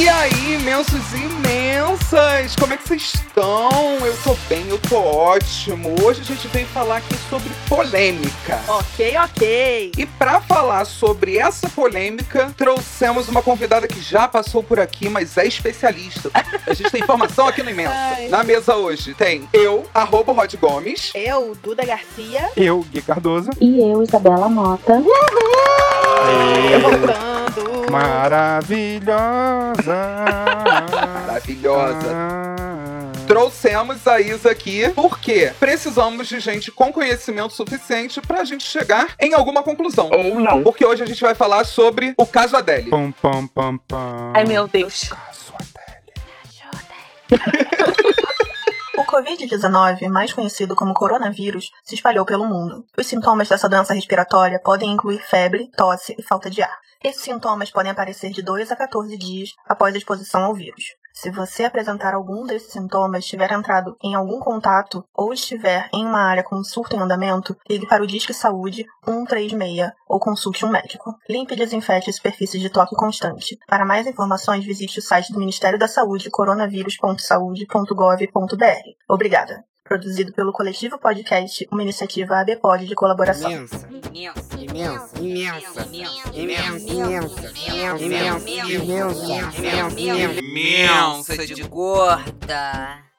E aí, imensos e imensas, como é que vocês estão? Eu tô bem, eu tô ótimo. Hoje a gente veio falar aqui sobre polêmica. Ok, ok. E para falar sobre essa polêmica, trouxemos uma convidada que já passou por aqui, mas é especialista. A gente tem informação aqui no Imensa. Ai. Na mesa hoje tem eu, arroba Rod Gomes. Eu, Duda Garcia, Eu, Gui Cardoso. E eu, Isabela Mota. Maravilhosa. Maravilhosa. Trouxemos a Isa aqui porque precisamos de gente com conhecimento suficiente pra gente chegar em alguma conclusão. Ou não. Porque hoje a gente vai falar sobre o caso Adele. Pam, pam, pam, pam. Ai, meu Deus. Caso Adele. O Covid-19, mais conhecido como coronavírus, se espalhou pelo mundo. Os sintomas dessa doença respiratória podem incluir febre, tosse e falta de ar. Esses sintomas podem aparecer de 2 a 14 dias após a exposição ao vírus. Se você apresentar algum desses sintomas, tiver entrado em algum contato ou estiver em uma área com surto em andamento, ligue para o Disque Saúde 136 ou consulte um médico. Limpe e desinfete superfícies de toque constante. Para mais informações, visite o site do Ministério da Saúde coronavírus.saude.gov.br. Obrigada. Produzido pelo Coletivo Podcast, uma iniciativa ABPOD de colaboração. Imensa, imensa, imensa, imensa, imensa, imensa, imensa, imensa de gorda.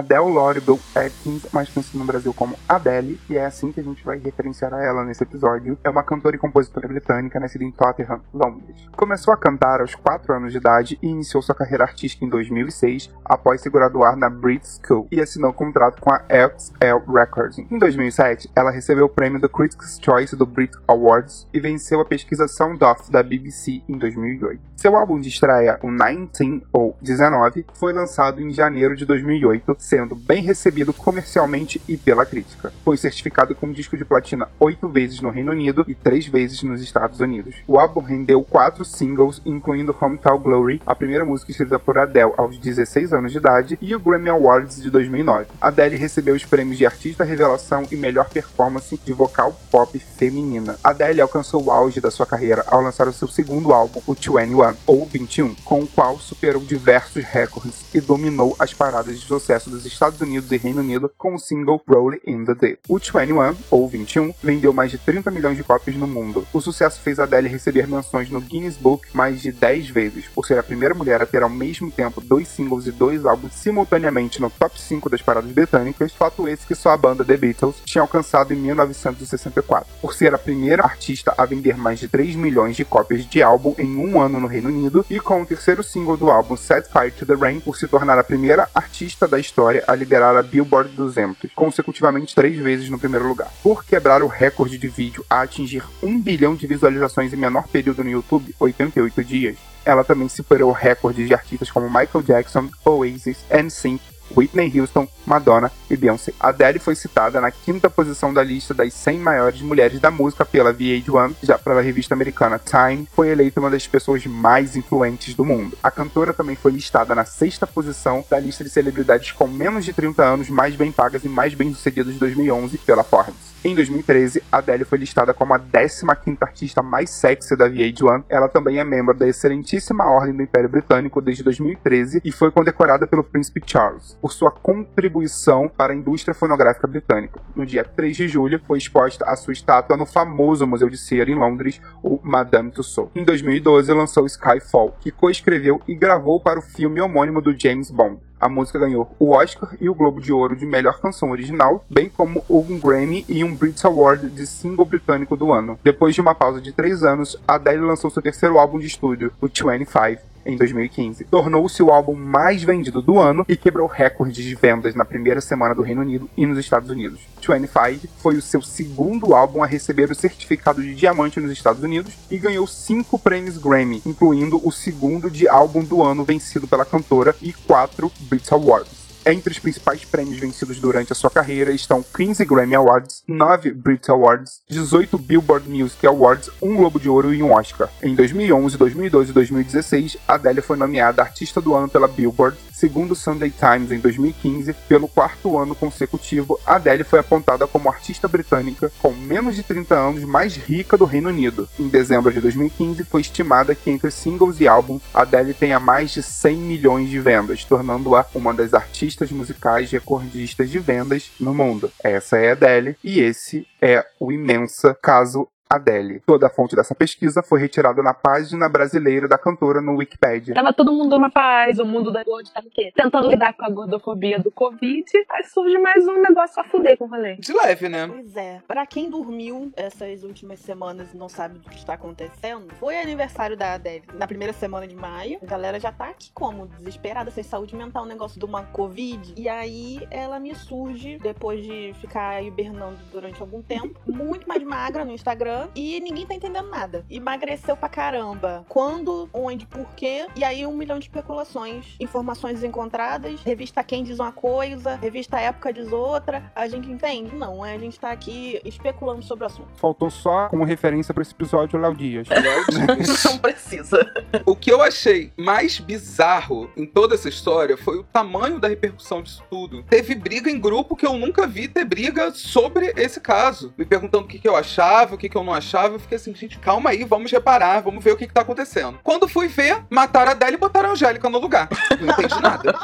Adele Lauribel Atkins, mais conhecida no Brasil como Adele, e é assim que a gente vai referenciar a ela nesse episódio. É uma cantora e compositora britânica nascida em Tottenham, Londres. Começou a cantar aos 4 anos de idade e iniciou sua carreira artística em 2006, após se graduar na Brit School e assinou um contrato com a XL Records. Em 2007, ela recebeu o prêmio do Critics' Choice do Brit Awards e venceu a pesquisa Sound Off da BBC em 2008. Seu álbum de estreia, o 19 ou 19, foi lançado em janeiro de 2008, sendo bem recebido comercialmente e pela crítica. Foi certificado com disco de platina oito vezes no Reino Unido e três vezes nos Estados Unidos. O álbum rendeu quatro singles, incluindo Hometown Glory, a primeira música escrita por Adele aos 16 anos de idade, e o Grammy Awards de 2009. Adele recebeu os prêmios de Artista Revelação e Melhor Performance de Vocal Pop Feminina. Adele alcançou o auge da sua carreira ao lançar o seu segundo álbum, o 21, ou 21, com o qual superou diversos recordes e dominou as paradas de sucesso dos Estados Unidos e Reino Unido com o single Rolling in the Deep. O 21, ou 21, vendeu mais de 30 milhões de cópias no mundo. O sucesso fez Adele receber menções no Guinness Book mais de 10 vezes, por ser a primeira mulher a ter ao mesmo tempo dois singles e dois álbuns simultaneamente no top 5 das paradas britânicas, fato esse que só a banda The Beatles tinha alcançado em 1964. Por ser a primeira artista a vender mais de 3 milhões de cópias de álbum em um ano no Reino Unido, e com o terceiro single do álbum Set Fire to the Rain, por se tornar a primeira artista da história a liderar a Billboard 200, consecutivamente três vezes no primeiro lugar. Por quebrar o recorde de vídeo a atingir 1 bilhão de visualizações em menor período no YouTube, 88 dias, ela também superou recordes de artistas como Michael Jackson, Oasis, NSYNC, Whitney Houston, Madonna e Beyoncé. Adele foi citada na quinta posição da lista das 100 maiores mulheres da música pela VH1, já pela revista americana Time, foi eleita uma das pessoas mais influentes do mundo. A cantora também foi listada na sexta posição da lista de celebridades com menos de 30 anos mais bem pagas e mais bem-sucedidas de 2011 pela Forbes. Em 2013, Adele foi listada como a 15ª artista mais sexy da VH1. Ela também é membro da excelentíssima Ordem do Império Britânico desde 2013 e foi condecorada pelo Príncipe Charles por sua contribuição para a indústria fonográfica britânica. No dia 3 de julho, foi exposta a sua estátua no famoso Museu de Cera em Londres, o Madame Tussauds. Em 2012, lançou Skyfall, que coescreveu e gravou para o filme homônimo do James Bond. A música ganhou o Oscar e o Globo de Ouro de Melhor Canção Original, bem como um Grammy e um Brit Award de Single Britânico do Ano. Depois de uma pausa de três anos, Adele lançou seu terceiro álbum de estúdio, o 25, em 2015. Tornou-se o álbum mais vendido do ano e quebrou recordes de vendas na primeira semana do Reino Unido e nos Estados Unidos. 25 foi o seu segundo álbum a receber o certificado de diamante nos Estados Unidos e ganhou cinco prêmios Grammy, incluindo o segundo de álbum do ano vencido pela cantora e quatro Brit Awards. Entre os principais prêmios vencidos durante a sua carreira estão 15 Grammy Awards, 9 Brit Awards, 18 Billboard Music Awards, um Globo de Ouro e um Oscar. Em 2011, 2012 e 2016, Adele foi nomeada Artista do Ano pela Billboard. Segundo o Sunday Times, em 2015, pelo quarto ano consecutivo, Adele foi apontada como artista britânica com menos de 30 anos mais rica do Reino Unido. Em dezembro de 2015, foi estimada que entre singles e álbuns, Adele tenha mais de 100 milhões de vendas, tornando-a uma das artistas musicais recordistas de vendas no mundo. Essa é Adele e esse é o imensa caso Adele. Toda a fonte dessa pesquisa foi retirada na página brasileira da cantora no Wikipedia. Tava todo mundo na paz, o mundo da gorda tá o quê? Tentando lidar com a gordofobia do Covid, aí surge mais um negócio a fuder com o rolê. De leve, né? Pois é. Pra quem dormiu essas últimas semanas e não sabe do que está acontecendo, foi aniversário da Adele na primeira semana de maio. A galera já tá aqui como? Desesperada, sem saúde mental, um negócio de uma Covid. E aí ela me surge, depois de ficar hibernando durante algum tempo, muito mais magra no Instagram e ninguém tá entendendo nada. Emagreceu pra caramba. Quando, onde, por quê? E aí um milhão de especulações, informações encontradas. Revista Quem diz uma coisa, revista Época diz outra. A gente entende? Não, é, a gente tá aqui especulando sobre o assunto. Faltou só como referência para esse episódio o Léo Dias. Não precisa. O que eu achei mais bizarro em toda essa história foi o tamanho da repercussão disso tudo. Teve briga em grupo que eu nunca vi ter briga sobre esse caso. Me perguntando o que, que eu achava, o que, que eu não achava. Eu fiquei assim, gente, calma aí, vamos reparar, vamos ver o que, que tá acontecendo. Quando fui ver, mataram a Adele e botaram a Angélica no lugar. Não entendi nada.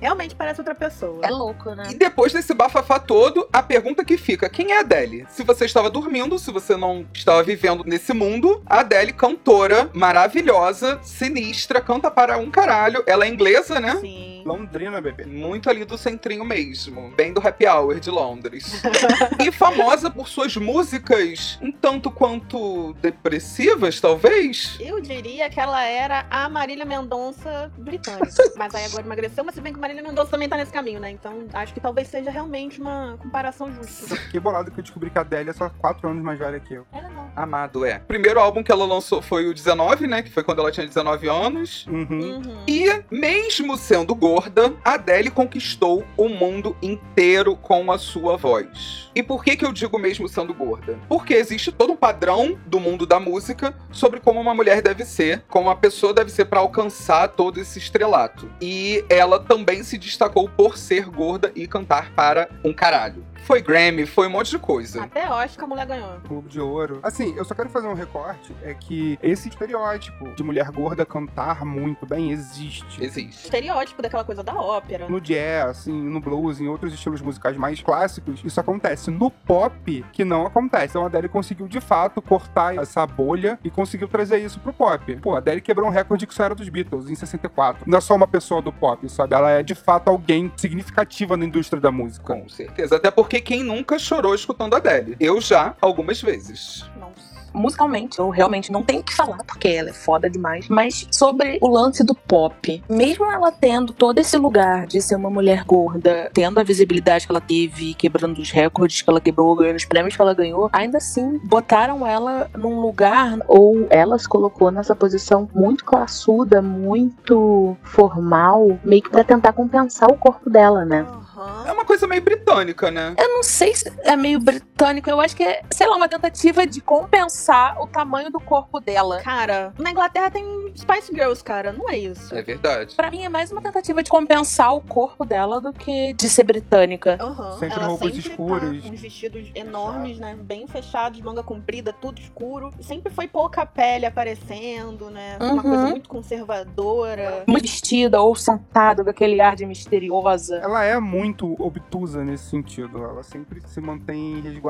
Realmente parece outra pessoa. É louco, né? E depois desse bafafá todo, a pergunta que fica: quem é a Adele? Se você estava dormindo, se você não estava vivendo nesse mundo, a Adele, cantora maravilhosa, sinistra, canta para um caralho. Ela é inglesa, né? Sim. Londrina, bebê. Muito ali do centrinho mesmo, bem do happy hour de Londres. e famosa por suas músicas um tanto quanto depressivas, talvez. Eu diria que ela era a Marília Mendonça britânica. Mas aí agora emagreceu, mas se bem que Marília Mendonça também tá nesse caminho, né? Então acho que talvez seja realmente uma comparação justa. Fiquei bolado que eu descobri que a Adele é só 4 anos mais velha que eu. Ela não. Amado é. O primeiro álbum que ela lançou foi o 19, né? Que foi quando ela tinha 19 anos. Uhum. Uhum. E, mesmo sendo gorda, Adele conquistou o mundo inteiro com a sua voz. E por que, que eu digo mesmo sendo gorda? Porque existe todo um padrão do mundo da música sobre como uma mulher deve ser, como uma pessoa deve ser para alcançar todo esse estrelato. E ela também se destacou por ser gorda e cantar para um caralho. Foi Grammy, foi um monte de coisa. Até Oscar a mulher ganhou. Globo de Ouro. Assim, eu só quero fazer um recorte, é que esse estereótipo de mulher gorda cantar muito bem existe. Existe. Estereótipo daquela coisa da ópera. No jazz, assim, no blues, em outros estilos musicais mais clássicos, isso acontece. No pop, que não acontece. Então a Adele conseguiu, de fato, cortar essa bolha e conseguiu trazer isso pro pop. Pô, a Adele quebrou um recorde que só era dos Beatles, em 64. Não é só uma pessoa do pop, sabe? Ela é, de fato, alguém significativa na indústria da música. Com certeza. Até porque quem nunca chorou escutando Adele? Eu já, algumas vezes. Nossa. musicalmente, eu realmente não tenho o que falar, porque ela é foda demais. Mas sobre o lance do pop, mesmo ela tendo todo esse lugar de ser uma mulher gorda, tendo a visibilidade que ela teve, quebrando os recordes que ela quebrou, ganhando os prêmios que ela ganhou, ainda assim botaram ela num lugar ou ela se colocou nessa posição muito classuda, muito formal, meio que pra tentar compensar o corpo dela, né? Aham. É uma coisa meio britânica, né? Eu não sei se é meio britânico, eu acho que é, sei lá, uma tentativa de compensar o tamanho do corpo dela. Cara, na Inglaterra tem Spice Girls, cara. Não é isso. É verdade. Pra mim é mais uma tentativa de compensar o corpo dela do que de ser britânica. Aham. Sempre Ela roupas sempre escuras. Tá, uns vestidos enormes, né? Bem fechados, manga comprida, tudo escuro. Sempre foi pouca pele aparecendo, né? Uma Uhum. coisa muito conservadora. Muito vestida ou sentada com aquele ar de misteriosa. Ela é muito obtusa nesse sentido. Ela sempre se mantém resguardada,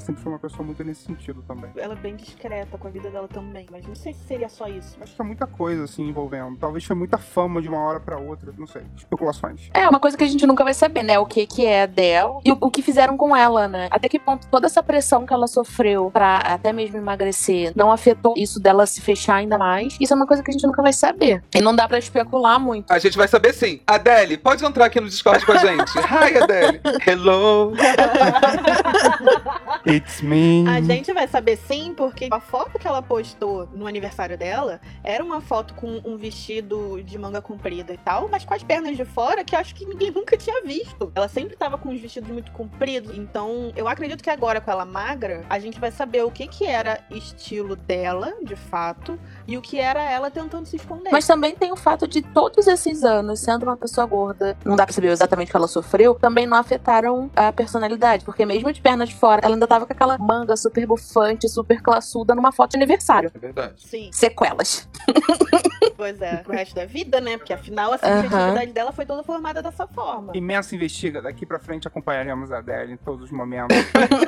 sempre foi uma pessoa muito nesse sentido também. Ela é bem discreta com a vida dela também. Mas não sei se seria só isso. Acho que é muita coisa assim envolvendo. Talvez foi muita fama de uma hora pra outra, não sei. Especulações. É uma coisa que a gente nunca vai saber, né? O que que é a Adele e o, o que fizeram com ela, né? Até que ponto toda essa pressão que ela sofreu pra até mesmo emagrecer não afetou isso dela se fechar ainda mais. Isso é uma coisa que a gente nunca vai saber. E não dá pra especular muito. A gente vai saber sim. Adele, pode entrar aqui no Discord com a gente. Hi, Adele. Hello. It's me. A gente vai saber sim, porque a foto que ela postou no aniversário dela era uma foto com um vestido de manga comprida e tal, mas com as pernas de fora que eu acho que ninguém nunca tinha visto. Ela sempre tava com os vestidos muito compridos, então eu acredito que agora com ela magra, a gente vai saber o que que era estilo dela, de fato, e o que era ela tentando se esconder. Mas também tem o fato de todos esses anos, sendo uma pessoa gorda, não dá pra saber exatamente o que ela sofreu, também não afetaram a personalidade. Porque mesmo de pernas de fora, ela ainda tava com aquela manga super bufante, super classuda numa foto de aniversário. É verdade. Sim, Sequelas. pois é, pro resto da vida, né? Porque afinal a subjetividade dela foi toda formada dessa forma. Imensa investiga. Daqui pra frente acompanharemos a Adele em todos os momentos.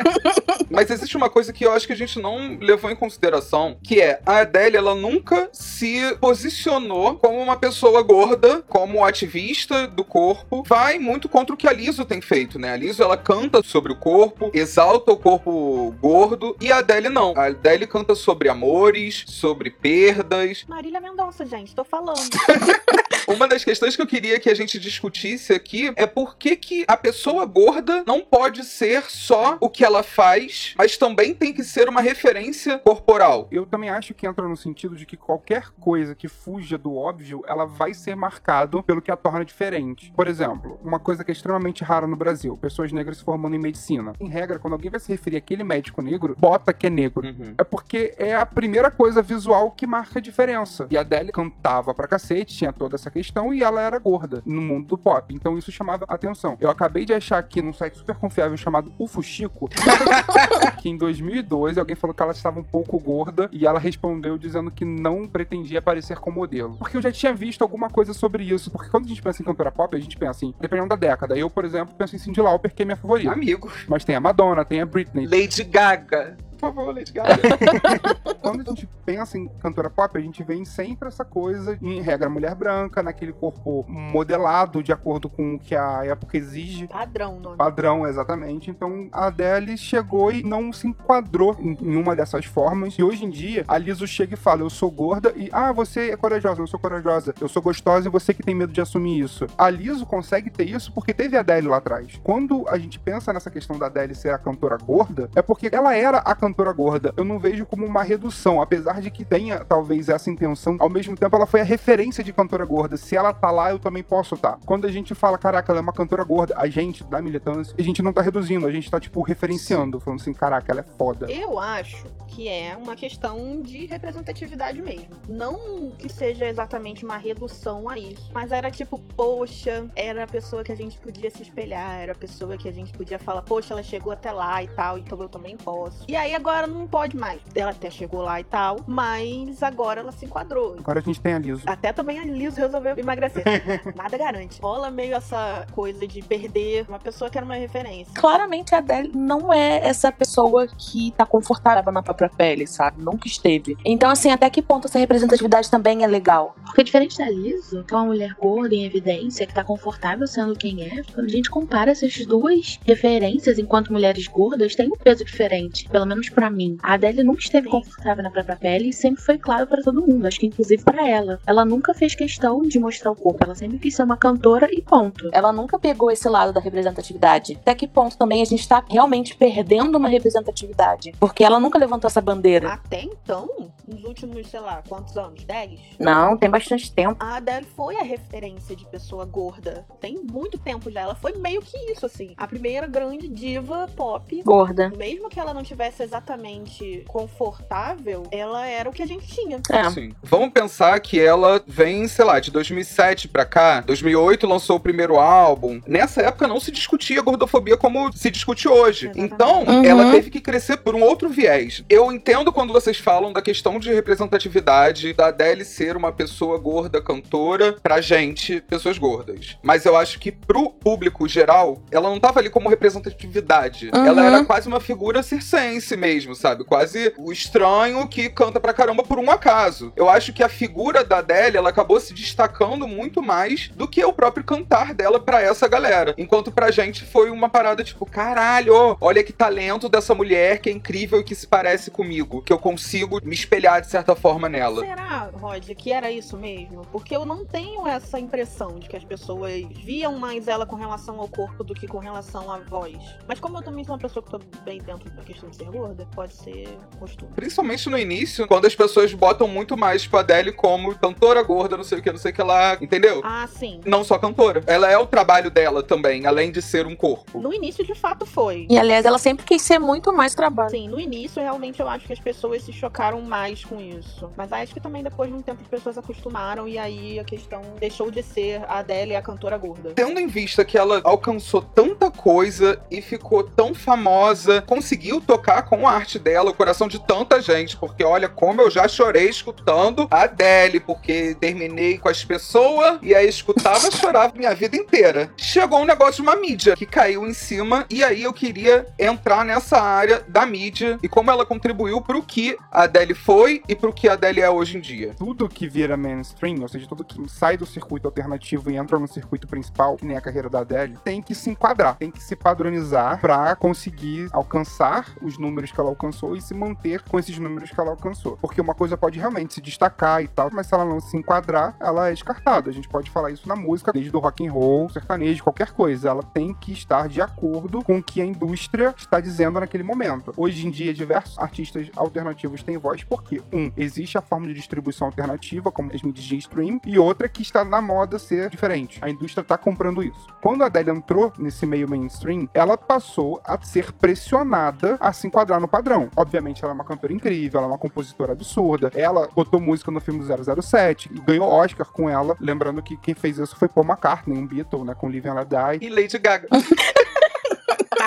Mas existe uma coisa que eu acho que a gente não levou em consideração, que é a Adele, ela nunca se posicionou como uma pessoa gorda, como ativista do corpo. Vai muito contra o que a Liso tem feito, né? A Liso, ela canta sobre o corpo, exalta o corpo gordo, e a Adele não. A Adele canta sobre amores, sobre perdas, Marília Mendonça, gente, tô falando. Uma das questões que eu queria que a gente discutisse aqui é por que, que a pessoa gorda não pode ser só o que ela faz, mas também tem que ser uma referência corporal. Eu também acho que entra no sentido de que qualquer coisa que fuja do óbvio, ela vai ser marcado pelo que a torna diferente. Por exemplo, uma coisa que é extremamente rara no Brasil, pessoas negras se formando em medicina. Em regra, quando alguém vai se referir àquele médico negro, bota que é negro. Uhum. É porque é a primeira coisa visual que marca a diferença. E a Adele cantava pra cacete, tinha toda essa questão, e ela era gorda no mundo do pop. Então isso chamava atenção. Eu acabei de achar aqui num site super confiável chamado UFO Chico, que em 2012 alguém falou que ela estava um pouco gorda, e ela respondeu dizendo que não pretendia aparecer como modelo. Porque eu já tinha visto alguma coisa sobre isso. Porque quando a gente pensa em cantora pop, a gente pensa assim, dependendo da década. Eu, por exemplo, penso em Cyndi Lauper, que é minha favorita. Amigo. Mas tem a Madonna, tem a Britney, Lady Gaga. Por favor, Lady Gaga. Quando a gente pensa em cantora pop, a gente vê sempre essa coisa, em regra, mulher branca, naquele corpo modelado de acordo com o que a época exige. Padrão, o nome. Padrão, exatamente. Então a Adele chegou e não se enquadrou em em uma dessas formas. E hoje em dia, a Liso chega e fala: Eu sou gorda e, ah, você é corajosa, eu sou corajosa. Eu sou gostosa e você que tem medo de assumir isso. A Liso consegue ter isso porque teve a Adele lá atrás. Quando a gente pensa nessa questão da Adele ser a cantora gorda, é porque ela era a cantora gorda. Eu não vejo como uma redução, apesar de que tenha talvez essa intenção. Ao mesmo tempo, ela foi a referência de cantora gorda. Se ela tá lá, eu também posso estar. Quando a gente fala, caraca, ela é uma cantora gorda, a gente, da militância, a gente não tá reduzindo, a gente tá, tipo, referenciando, falando assim, caraca, ela é foda. Eu acho que é uma questão de representatividade mesmo. Não que seja exatamente uma redução a isso, mas era tipo, poxa, era a pessoa que a gente podia se espelhar, era a pessoa que a gente podia falar, poxa, ela chegou até lá e tal, então eu também posso. E aí agora não pode mais. Ela até chegou lá e tal, mas agora ela se enquadrou. Agora a gente tem a Liso. Até também a Liz resolveu emagrecer. Nada garante. Rola meio essa coisa de perder uma pessoa que era uma referência. Claramente a Adele não é essa pessoa que tá confortável na própria pele, sabe? Nunca esteve. Então, assim, até que ponto essa representatividade também é legal? Porque diferente da Liso, que é uma mulher gorda em evidência, que tá confortável sendo quem é, quando a gente compara essas duas referências enquanto mulheres gordas, tem um peso diferente. Pelo menos pra mim. A Adele nunca esteve confortável na própria pele e sempre foi claro pra todo mundo. Acho que inclusive pra ela. Ela nunca fez questão de mostrar o corpo. Ela sempre quis ser uma cantora e ponto. Ela nunca pegou esse lado da representatividade. Até que ponto também a gente tá realmente perdendo uma representatividade? Porque ela nunca levantou essa bandeira. Até então, nos últimos, sei lá, quantos anos? 10? Não, tem bastante tempo. A Adele foi a referência de pessoa gorda. Tem muito tempo já. Ela foi meio que isso, assim. A primeira grande diva pop. Gorda. Mesmo que ela não tivesse exatamente confortável, ela era o que a gente tinha. É. Sim. Vamos pensar que ela vem, sei lá, de 2007 pra cá. 2008 lançou o primeiro álbum. Nessa época não se discutia gordofobia como se discute hoje. Exatamente. Então, Uhum. ela teve que crescer por um outro viés. Eu entendo quando vocês falam da questão de representatividade, da Adele ser uma pessoa gorda cantora pra gente, pessoas gordas. Mas eu acho que pro público geral, ela não tava ali como representatividade. Uhum. Ela era quase uma figura circense mesmo, sabe? Quase o estranho que canta pra caramba por um acaso. Eu acho que a figura da Adele, ela acabou se destacando muito mais do que o próprio cantar dela pra essa galera. Enquanto pra gente foi uma parada tipo, caralho, olha que talento dessa mulher que é incrível e que se parece parece comigo, que eu consigo me espelhar de certa forma nela. Será, Rod, que era isso mesmo? Porque eu não tenho essa impressão de que as pessoas viam mais ela com relação ao corpo do que com relação à voz. Mas como eu também sou uma pessoa que tô bem dentro da questão de ser gorda, pode ser costume. Principalmente no início, quando as pessoas botam muito mais tipo, a Adele como cantora gorda, não sei o que, não sei o que lá, entendeu? Ah, sim. Não só cantora. Ela é o trabalho dela também, além de ser um corpo. No início, de fato, foi. E aliás, ela sempre quis ser muito mais trabalho. Sim, no início, realmente, eu acho que as pessoas se chocaram mais com isso. Mas acho que também depois de um tempo as pessoas acostumaram e aí a questão deixou de ser a Adele a cantora gorda. Tendo em vista que ela alcançou tanta coisa e ficou tão famosa, conseguiu tocar com a arte dela o coração de tanta gente, porque olha como eu já chorei escutando a Adele, porque terminei com as pessoas e aí escutava, chorava minha vida inteira. Chegou um negócio de uma mídia que caiu em cima e aí eu queria entrar nessa área da mídia e como ela contribuiu pro que a Adele foi e pro que a Adele é hoje em dia. Tudo que vira mainstream, ou seja, tudo que sai do circuito alternativo e entra no circuito principal, que nem a carreira da Adele, tem que se enquadrar, tem que se padronizar pra conseguir alcançar os números que ela alcançou e se manter com esses números que ela alcançou. Porque uma coisa pode realmente se destacar e tal, mas se ela não se enquadrar, ela é descartada. A gente pode falar isso na música, desde do rock and roll, sertanejo, qualquer coisa. Ela tem que estar de acordo com o que a indústria está dizendo naquele momento. Hoje em dia, diversos artistas alternativos têm voz porque, um, existe a forma de distribuição alternativa, como as mídias de stream, e outra que está na moda ser diferente. A indústria está comprando isso. Quando a Adele entrou nesse meio mainstream, ela passou a ser pressionada a se enquadrar no padrão. Obviamente, ela é uma cantora incrível, ela é uma compositora absurda. Ela botou música no filme do 007 e ganhou Oscar com ela. Lembrando que quem fez isso foi Paul McCartney, um Beatle, né? Com Live and Let Die. E Lady Gaga.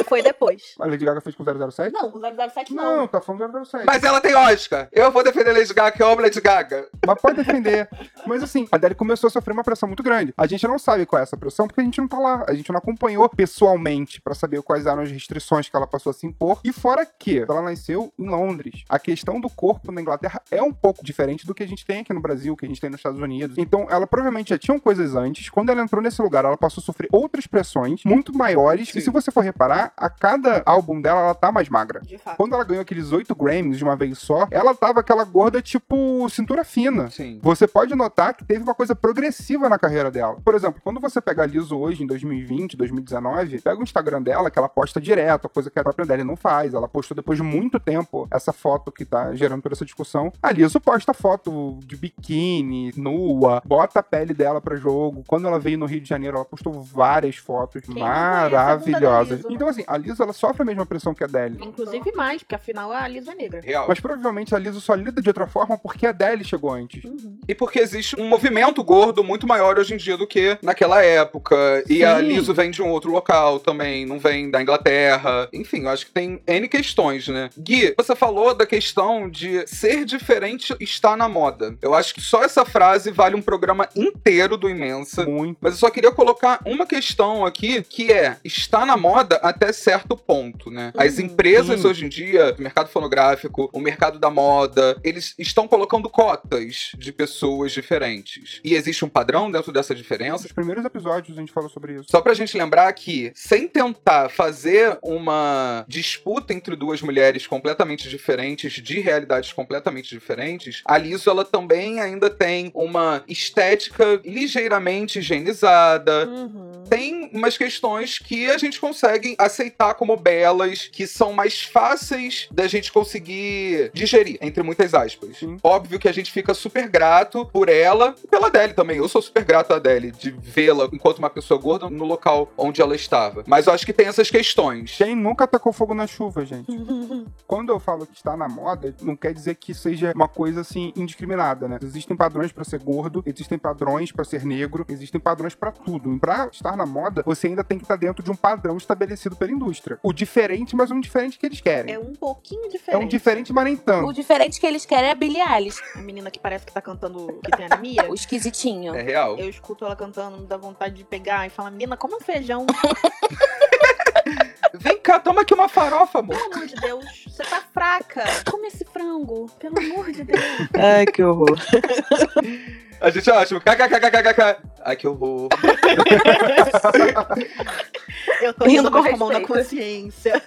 Foi depois. A Lady Gaga fez com 007? Não, o 007 não. Não, tá falando 007. Mas ela tem Oscar. Eu vou defender Lady Gaga, que eu amo Lady Gaga. Mas pode defender. Mas assim, a Adele começou a sofrer uma pressão muito grande. A gente não sabe qual é essa pressão porque a gente não tá lá. A gente não acompanhou pessoalmente pra saber quais eram as restrições que ela passou a se impor. E fora que ela nasceu em Londres. A questão do corpo na Inglaterra é um pouco diferente do que a gente tem aqui no Brasil, que a gente tem nos Estados Unidos. Então, ela provavelmente já tinha coisas antes. Quando ela entrou nesse lugar, ela passou a sofrer outras pressões muito maiores. Sim. E se você for reparar, a cada álbum dela, ela tá mais magra. De fato. Quando ela ganhou aqueles oito Grammys de uma vez só, ela tava aquela gorda tipo cintura fina. Sim. Você pode notar que teve uma coisa progressiva na carreira dela. Por exemplo, quando você pega a Liso hoje, em 2020, 2019, pega o Instagram dela, que ela posta direto, a coisa que a própria Adele não faz. Ela postou depois de muito tempo essa foto que tá gerando toda essa discussão. A Liso posta foto de biquíni, nua, bota a pele dela pra jogo. Quando ela veio no Rio de Janeiro, ela postou várias fotos Quem maravilhosas. Liso? Então, assim, a Liso, ela sofre a mesma pressão que a Adele. Inclusive mais, porque afinal a Lisa é negra. Real. Mas provavelmente a Liso só lida de outra forma porque a Adele chegou antes. E porque existe um movimento gordo muito maior hoje em dia do que naquela época. E a Sim. Liso vem de um outro local também, não vem da Inglaterra. Enfim, eu acho que tem N questões, né? Gui, você falou da questão de ser diferente está na moda. Eu acho que só essa frase vale um programa inteiro do Imensa. Muito. Mas eu só queria colocar uma questão aqui, que é, está na moda até certo ponto, né? As Uhum. empresas Sim. hoje em dia, o mercado fonográfico, o mercado da moda, eles estão colocando cotas de pessoas diferentes. E existe um padrão dentro dessa diferença. Nos primeiros episódios a gente falou sobre isso. Só pra gente lembrar que, sem tentar fazer uma disputa entre duas mulheres completamente diferentes, de realidades completamente diferentes, a Liso ela também ainda tem uma estética ligeiramente higienizada, Uhum. tem umas questões que a gente consegue aceitar como belas, que são mais fáceis da gente conseguir digerir, entre muitas aspas. Sim. Óbvio que a gente fica super grato por ela e pela Adele também. Eu sou super grato à Adele de vê-la enquanto uma pessoa gorda no local onde ela estava. Mas eu acho que tem essas questões. Quem nunca tacou fogo na chuva, gente? Quando eu falo que está na moda, não quer dizer que seja uma coisa assim indiscriminada, né? Existem padrões pra ser gordo, existem padrões pra ser negro, existem padrões pra tudo. E Pra estar na moda, você ainda tem que estar dentro de um padrão estabelecido pela indústria. O diferente, mas um diferente que eles querem. É um pouquinho É diferente. um diferente, mas nem tanto. O diferente que eles querem é a Billie Eilish, A menina que parece que tá cantando que tem anemia. o esquisitinho. É real. Eu escuto ela cantando, me dá vontade de pegar e falar, menina, come um feijão. Vem cá, toma aqui uma farofa, amor. Pelo amor de Deus, você tá fraca. Come esse frango, pelo amor de Deus. Ai, que horror. A gente é ótimo. KKKKKK. Ai, que horror. Eu tô Rindo rindo com com a mão na consciência.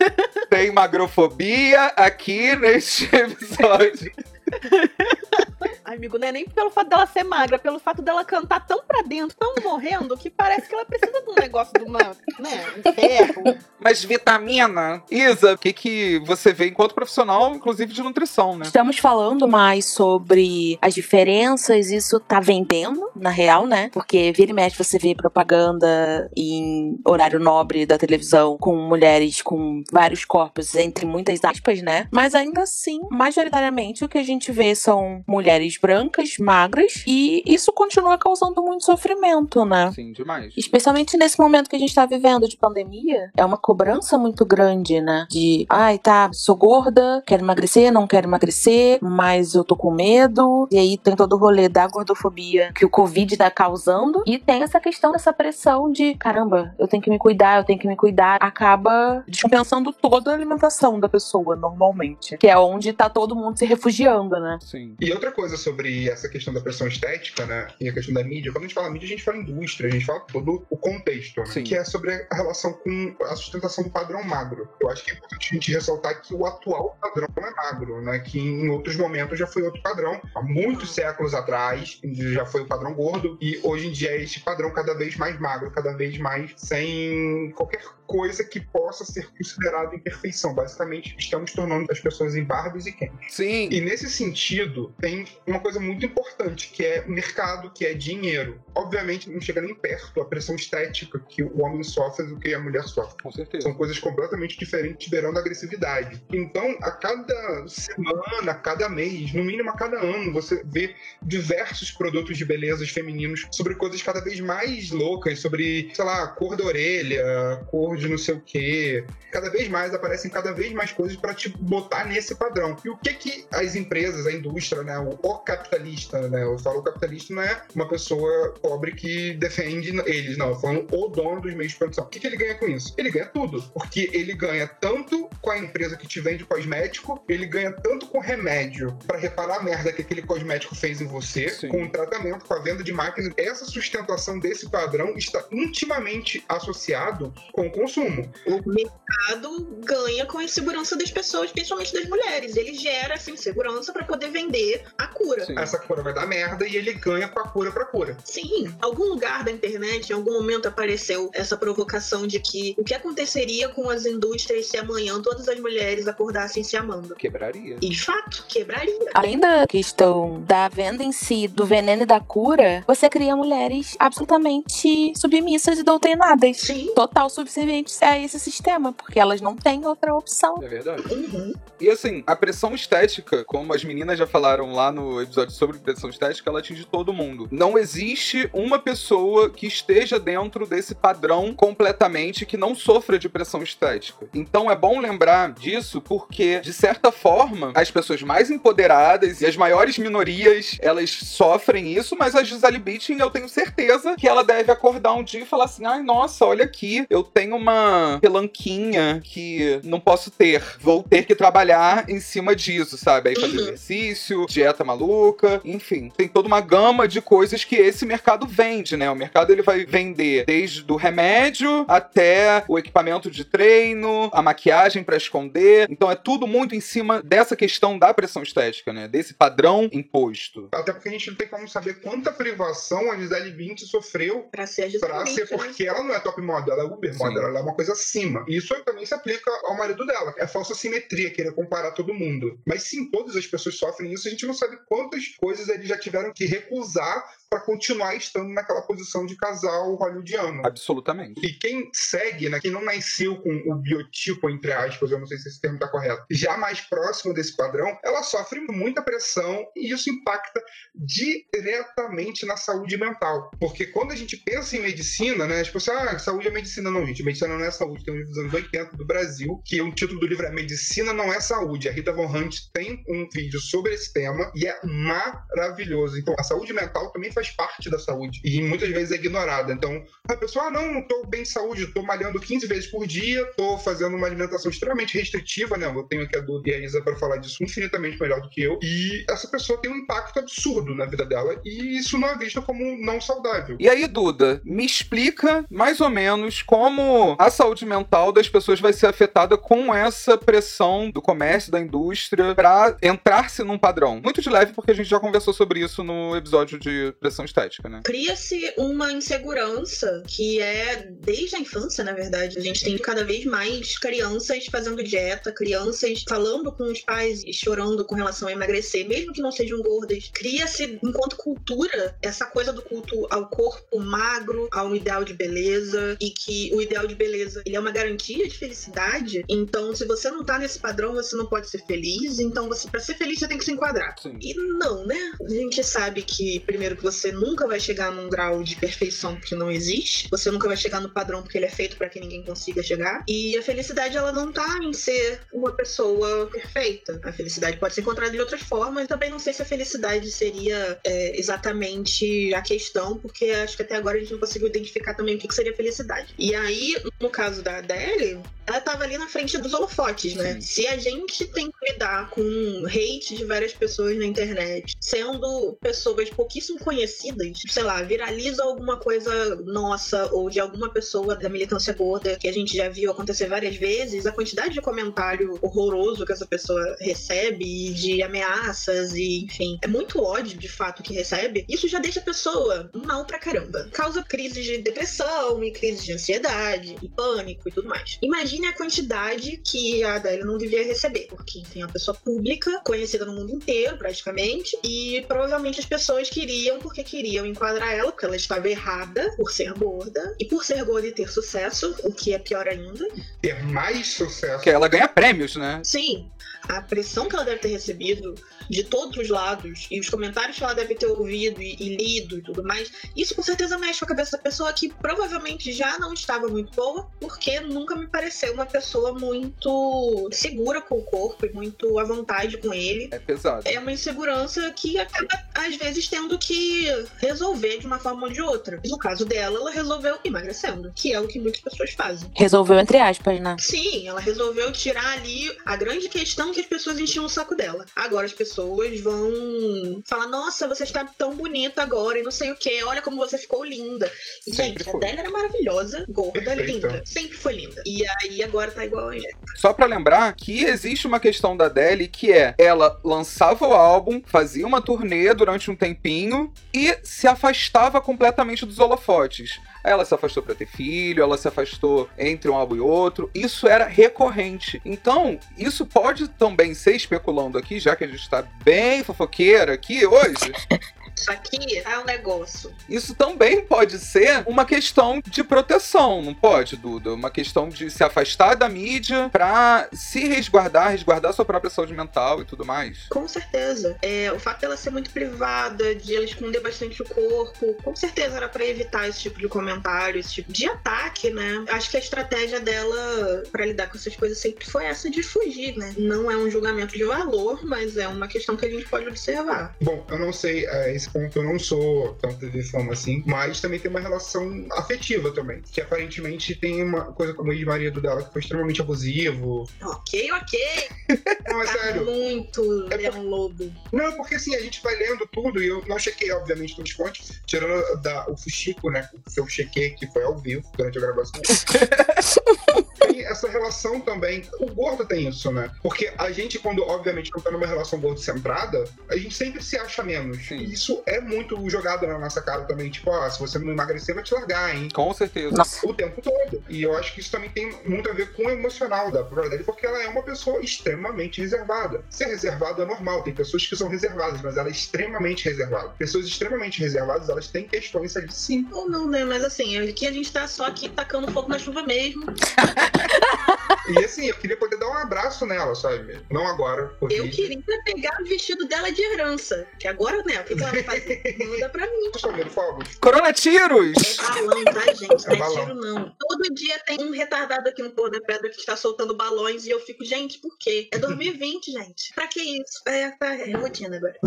Tem magrofobia aqui neste episódio. Ai, amigo, não é nem pelo fato dela ser magra, pelo fato dela cantar tão pra dentro, tão morrendo, que parece que ela precisa de um negócio de uma, né, um ferro. Mas vitamina. Isa, o que, que você vê enquanto profissional, inclusive de nutrição, né? Estamos falando mais sobre as diferenças, isso tá vendendo, na real, né? Porque vira e mexe você vê propaganda em horário nobre da televisão com mulheres com vários corpos, entre muitas aspas, né? Mas ainda assim, majoritariamente o que a gente vê são mulheres brancas, magras, e isso continua causando muito sofrimento, né? Sim, demais. Especialmente nesse momento que a gente tá vivendo de pandemia, é uma cobrança muito grande, né? De, ai, tá, sou gorda, quero emagrecer, não quero emagrecer, mas eu tô com medo. E aí tem todo o rolê da gordofobia que o Covid tá causando. E tem essa questão dessa pressão de, caramba, eu tenho que me cuidar, eu tenho que me cuidar. Acaba dispensando toda a alimentação da pessoa, normalmente. Que é onde tá todo mundo se refugiando, né? Sim. E outra coisa sobre essa questão da pressão estética, né? E a questão da mídia, quando a gente fala mídia, a gente fala indústria, a gente fala todo o contexto, né? Sim. Que é sobre a relação com a sustentação do padrão magro. Eu acho que é importante a gente ressaltar que o atual padrão é magro, né? Que em outros momentos já foi outro padrão. Há muitos séculos atrás já foi o padrão gordo e hoje em dia é este padrão cada vez mais magro, cada vez mais sem qualquer coisa que possa ser considerada imperfeição. Basicamente, estamos tornando as pessoas em Barbies e Ken. Sim. E nesse sentido, tem uma coisa muito importante, que é mercado, que é dinheiro. Obviamente, não chega nem perto a pressão estética que o homem sofre do que a mulher sofre. Com certeza. São coisas completamente diferentes, beirando a agressividade. Então, a cada semana, a cada mês, no mínimo a cada ano, você vê diversos produtos de belezas femininos sobre coisas cada vez mais loucas, sobre, sei lá, cor da orelha, cor de não sei o quê. Cada vez mais aparecem cada vez mais coisas para te botar nesse padrão. E o que que as empresas, a indústria, né, o, o capitalista, né, eu falo o capitalista não é uma pessoa pobre que defende eles, não, eu falo o dono dos meios de produção. O que que ele ganha com isso? Ele ganha tudo, porque ele ganha tanto com a empresa que te vende cosmético, ele ganha tanto com remédio para reparar a merda que aquele cosmético fez em você, Sim. com o tratamento, com a venda de máquinas. Essa sustentação desse padrão está intimamente associado com o consumo. O mercado ganha com a insegurança das pessoas, principalmente das mulheres. Ele gera essa insegurança para poder vender a cura. Sim. Essa cura vai dar merda e ele ganha com a cura pra cura. Sim, algum lugar da internet, em algum momento apareceu essa provocação de que o que aconteceria com as indústrias se amanhã todas as mulheres acordassem se amando. Quebraria. E de fato, quebraria. Além da questão da venda em si, do veneno e da cura, você cria mulheres absolutamente submissas e doutrinadas. Sim. Total subservientes a esse sistema, porque elas não têm outra opção. É verdade. Uhum. E assim, a pressão estética, como as meninas já falaram lá no episódio sobre pressão estética, ela atinge todo mundo. Não existe uma pessoa que esteja dentro desse padrão completamente que não sofra de pressão estética. Então é bom lembrar disso porque, de certa forma, as pessoas mais empoderadas e as maiores minorias, elas sofrem isso, mas a Gisele Bündchen, eu tenho certeza que ela deve acordar um dia e falar assim, ai, nossa, olha aqui, eu tenho uma pelanquinha que não posso ter. Vou ter que trabalhar em cima disso, sabe? Aí fazer Uhum. exercício, dieta maluca, enfim. Tem toda uma gama de coisas que esse mercado vende, né? O mercado ele vai vender desde o remédio até o equipamento de treino, a maquiagem pra esconder. Então é tudo muito em cima dessa questão da pressão estética, né? Desse padrão imposto. Até porque a gente não tem como saber quanta privação a Gisele Bündchen sofreu Pra ser pra ser né? porque ela não é top model, ela é Uber Sim. model, ela é uma coisa acima. E isso também se aplica ao marido dela. É falsa simetria querer comparar todo mundo. Mas sim, todas as pessoas sofrem isso, a gente não sabe quantas coisas eles já tiveram que recusar pra continuar estando naquela posição de casal hollywoodiano. Absolutamente. E quem segue, né, quem não nasceu com o biotipo, entre aspas, eu não sei se esse termo está correto, já mais próximo desse padrão, ela sofre muita pressão e isso impacta diretamente na saúde mental. Porque quando a gente pensa em medicina, né, as pessoas, ah, saúde é medicina. Não, gente, medicina não é saúde. Tem um livro dos anos 80 do Brasil, que o título do livro é Medicina não é saúde. A Rita Von Hunt tem um vídeo sobre esse tema e é maravilhoso. Então, a saúde mental também faz faz parte da saúde e muitas vezes é ignorada. Então, a pessoa, ah, não, tô bem de saúde, tô malhando 15 vezes por dia, tô fazendo uma alimentação extremamente restritiva, né? Eu tenho aqui a Duda e a Isa para falar disso infinitamente melhor do que eu. E essa pessoa tem um impacto absurdo na vida dela e isso não é visto como não saudável. E aí, Duda, me explica mais ou menos como a saúde mental das pessoas vai ser afetada com essa pressão do comércio, da indústria, para entrar-se num padrão. Muito de leve, porque a gente já conversou sobre isso no episódio de estética, né? Cria-se uma insegurança que é desde a infância, na verdade. A gente tem cada vez mais crianças fazendo dieta, crianças falando com os pais e chorando com relação a emagrecer, mesmo que não sejam gordas. Cria-se, enquanto cultura, essa coisa do culto ao corpo magro, ao ideal de beleza, e que o ideal de beleza ele é uma garantia de felicidade. Então, se você não tá nesse padrão, você não pode ser feliz. Então, você para ser feliz, você tem que se enquadrar. Sim. E não, né? A gente sabe que, primeiro, que você nunca vai chegar num grau de perfeição que não existe. Você nunca vai chegar no padrão porque ele é feito para que ninguém consiga chegar. E a felicidade, ela não tá em ser uma pessoa perfeita. A felicidade pode ser encontrada de outras formas. Também não sei se a felicidade seria é, exatamente a questão, porque acho que até agora a gente não conseguiu identificar também o que que seria felicidade. E aí, no caso da Adele, ela tava ali na frente dos holofotes, né? Se a gente tem que lidar com hate de várias pessoas na internet, sendo pessoas pouquíssimo conhecidas, sei lá, viraliza alguma coisa nossa ou de alguma pessoa da militância gorda que a gente já viu acontecer várias vezes, a quantidade de comentário horroroso que essa pessoa recebe e de ameaças e, enfim, é muito ódio de fato que recebe. Isso já deixa a pessoa mal pra caramba. Causa crises de depressão e crises de ansiedade e pânico e tudo mais. Imagine a quantidade que a Adélia não devia receber, porque, enfim, é uma pessoa pública, conhecida no mundo inteiro, praticamente, e provavelmente as pessoas queriam, queriam enquadrar ela, porque ela estava errada por ser gorda, e por ser gorda e ter sucesso, o que é pior ainda. Ter mais sucesso. Porque ela ganha prêmios, né? Sim, a pressão que ela deve ter recebido de todos os lados e os comentários que ela deve ter ouvido e, e lido e tudo mais, isso com certeza mexe com a cabeça da pessoa que provavelmente já não estava muito boa, porque nunca me pareceu uma pessoa muito segura com o corpo e muito à vontade com ele. É pesado. É uma insegurança que acaba, às vezes, tendo que resolver de uma forma ou de outra. No caso dela, ela resolveu emagrecendo, que é o que muitas pessoas fazem. Resolveu entre aspas, né? Sim, ela resolveu tirar ali a grande questão que as pessoas enchiam o saco dela. Agora as pessoas vão falar: Nossa, você está tão bonita agora e não sei o que, olha como você ficou linda. E, gente, foi. a dela era maravilhosa, gorda, Perfeita. linda. Sempre foi linda. E aí agora tá igual a Angélica. Só pra lembrar que existe uma questão da Adele que é ela lançava o álbum, fazia uma turnê durante um tempinho e se afastava completamente dos holofotes. Ela se afastou pra ter filho, ela se afastou entre um álbum e outro. Isso era recorrente. Então, isso pode também ser especulando aqui, já que a gente tá bem fofoqueira aqui hoje. Isso aqui é um negócio. Isso também pode ser uma questão de proteção, não pode, Duda? Uma questão de se afastar da mídia pra se resguardar, resguardar sua própria saúde mental e tudo mais. Com certeza. É, o fato dela ser muito privada, de ela esconder bastante o corpo, com certeza era pra evitar esse tipo de comentário, esse tipo de ataque, né? Acho que a estratégia dela pra lidar com essas coisas sempre foi essa de fugir, né? Não é um julgamento de valor, mas é uma questão que a gente pode observar. Bom, eu não sei, a esse ponto eu não sou tão TV fama assim, mas também tem uma relação afetiva também. Que aparentemente tem uma coisa como o ex-marido dela que foi extremamente abusivo. Ok, ok. Não, é Tá sério. muito É Leão Lobo. Não, porque assim, a gente vai lendo tudo e eu não chequei, obviamente, todas as fontes, tirando da, o Fuxico, né? Que eu chequei, que foi ao vivo durante a gravação. tem essa relação também. O gordo tem isso, né? Porque a gente, quando, obviamente, não tá numa relação gordo-centrada, a gente sempre se acha menos. Sim. E isso é muito jogado na nossa cara também. Tipo, ó, se você não emagrecer, vai te largar, hein? Com certeza. Nossa. o tempo todo. E eu acho que isso também tem muito a ver com o emocional da própria dele, porque ela é uma pessoa extremamente reservada. Ser reservado é normal, tem pessoas que são reservadas, mas ela é extremamente reservada. Pessoas extremamente reservadas, elas têm questões ali sim. Ou não, né? Mas assim, aqui a gente tá só aqui tacando fogo na chuva mesmo. E assim, eu queria poder dar um abraço nela, sabe? Não agora, por Eu vídeo. queria pegar o vestido dela de herança. Que agora, né? O que, que ela vai fazer? Manda pra mim. Vendo fogos? Coronatiros! É balão, tá, gente? Não É é balão. tiro, não. Todo dia tem um retardado aqui no Pôr da Pedra que está soltando balões e eu fico, gente, por quê? É 2020, gente. Pra que isso? É, tá, é rotina agora.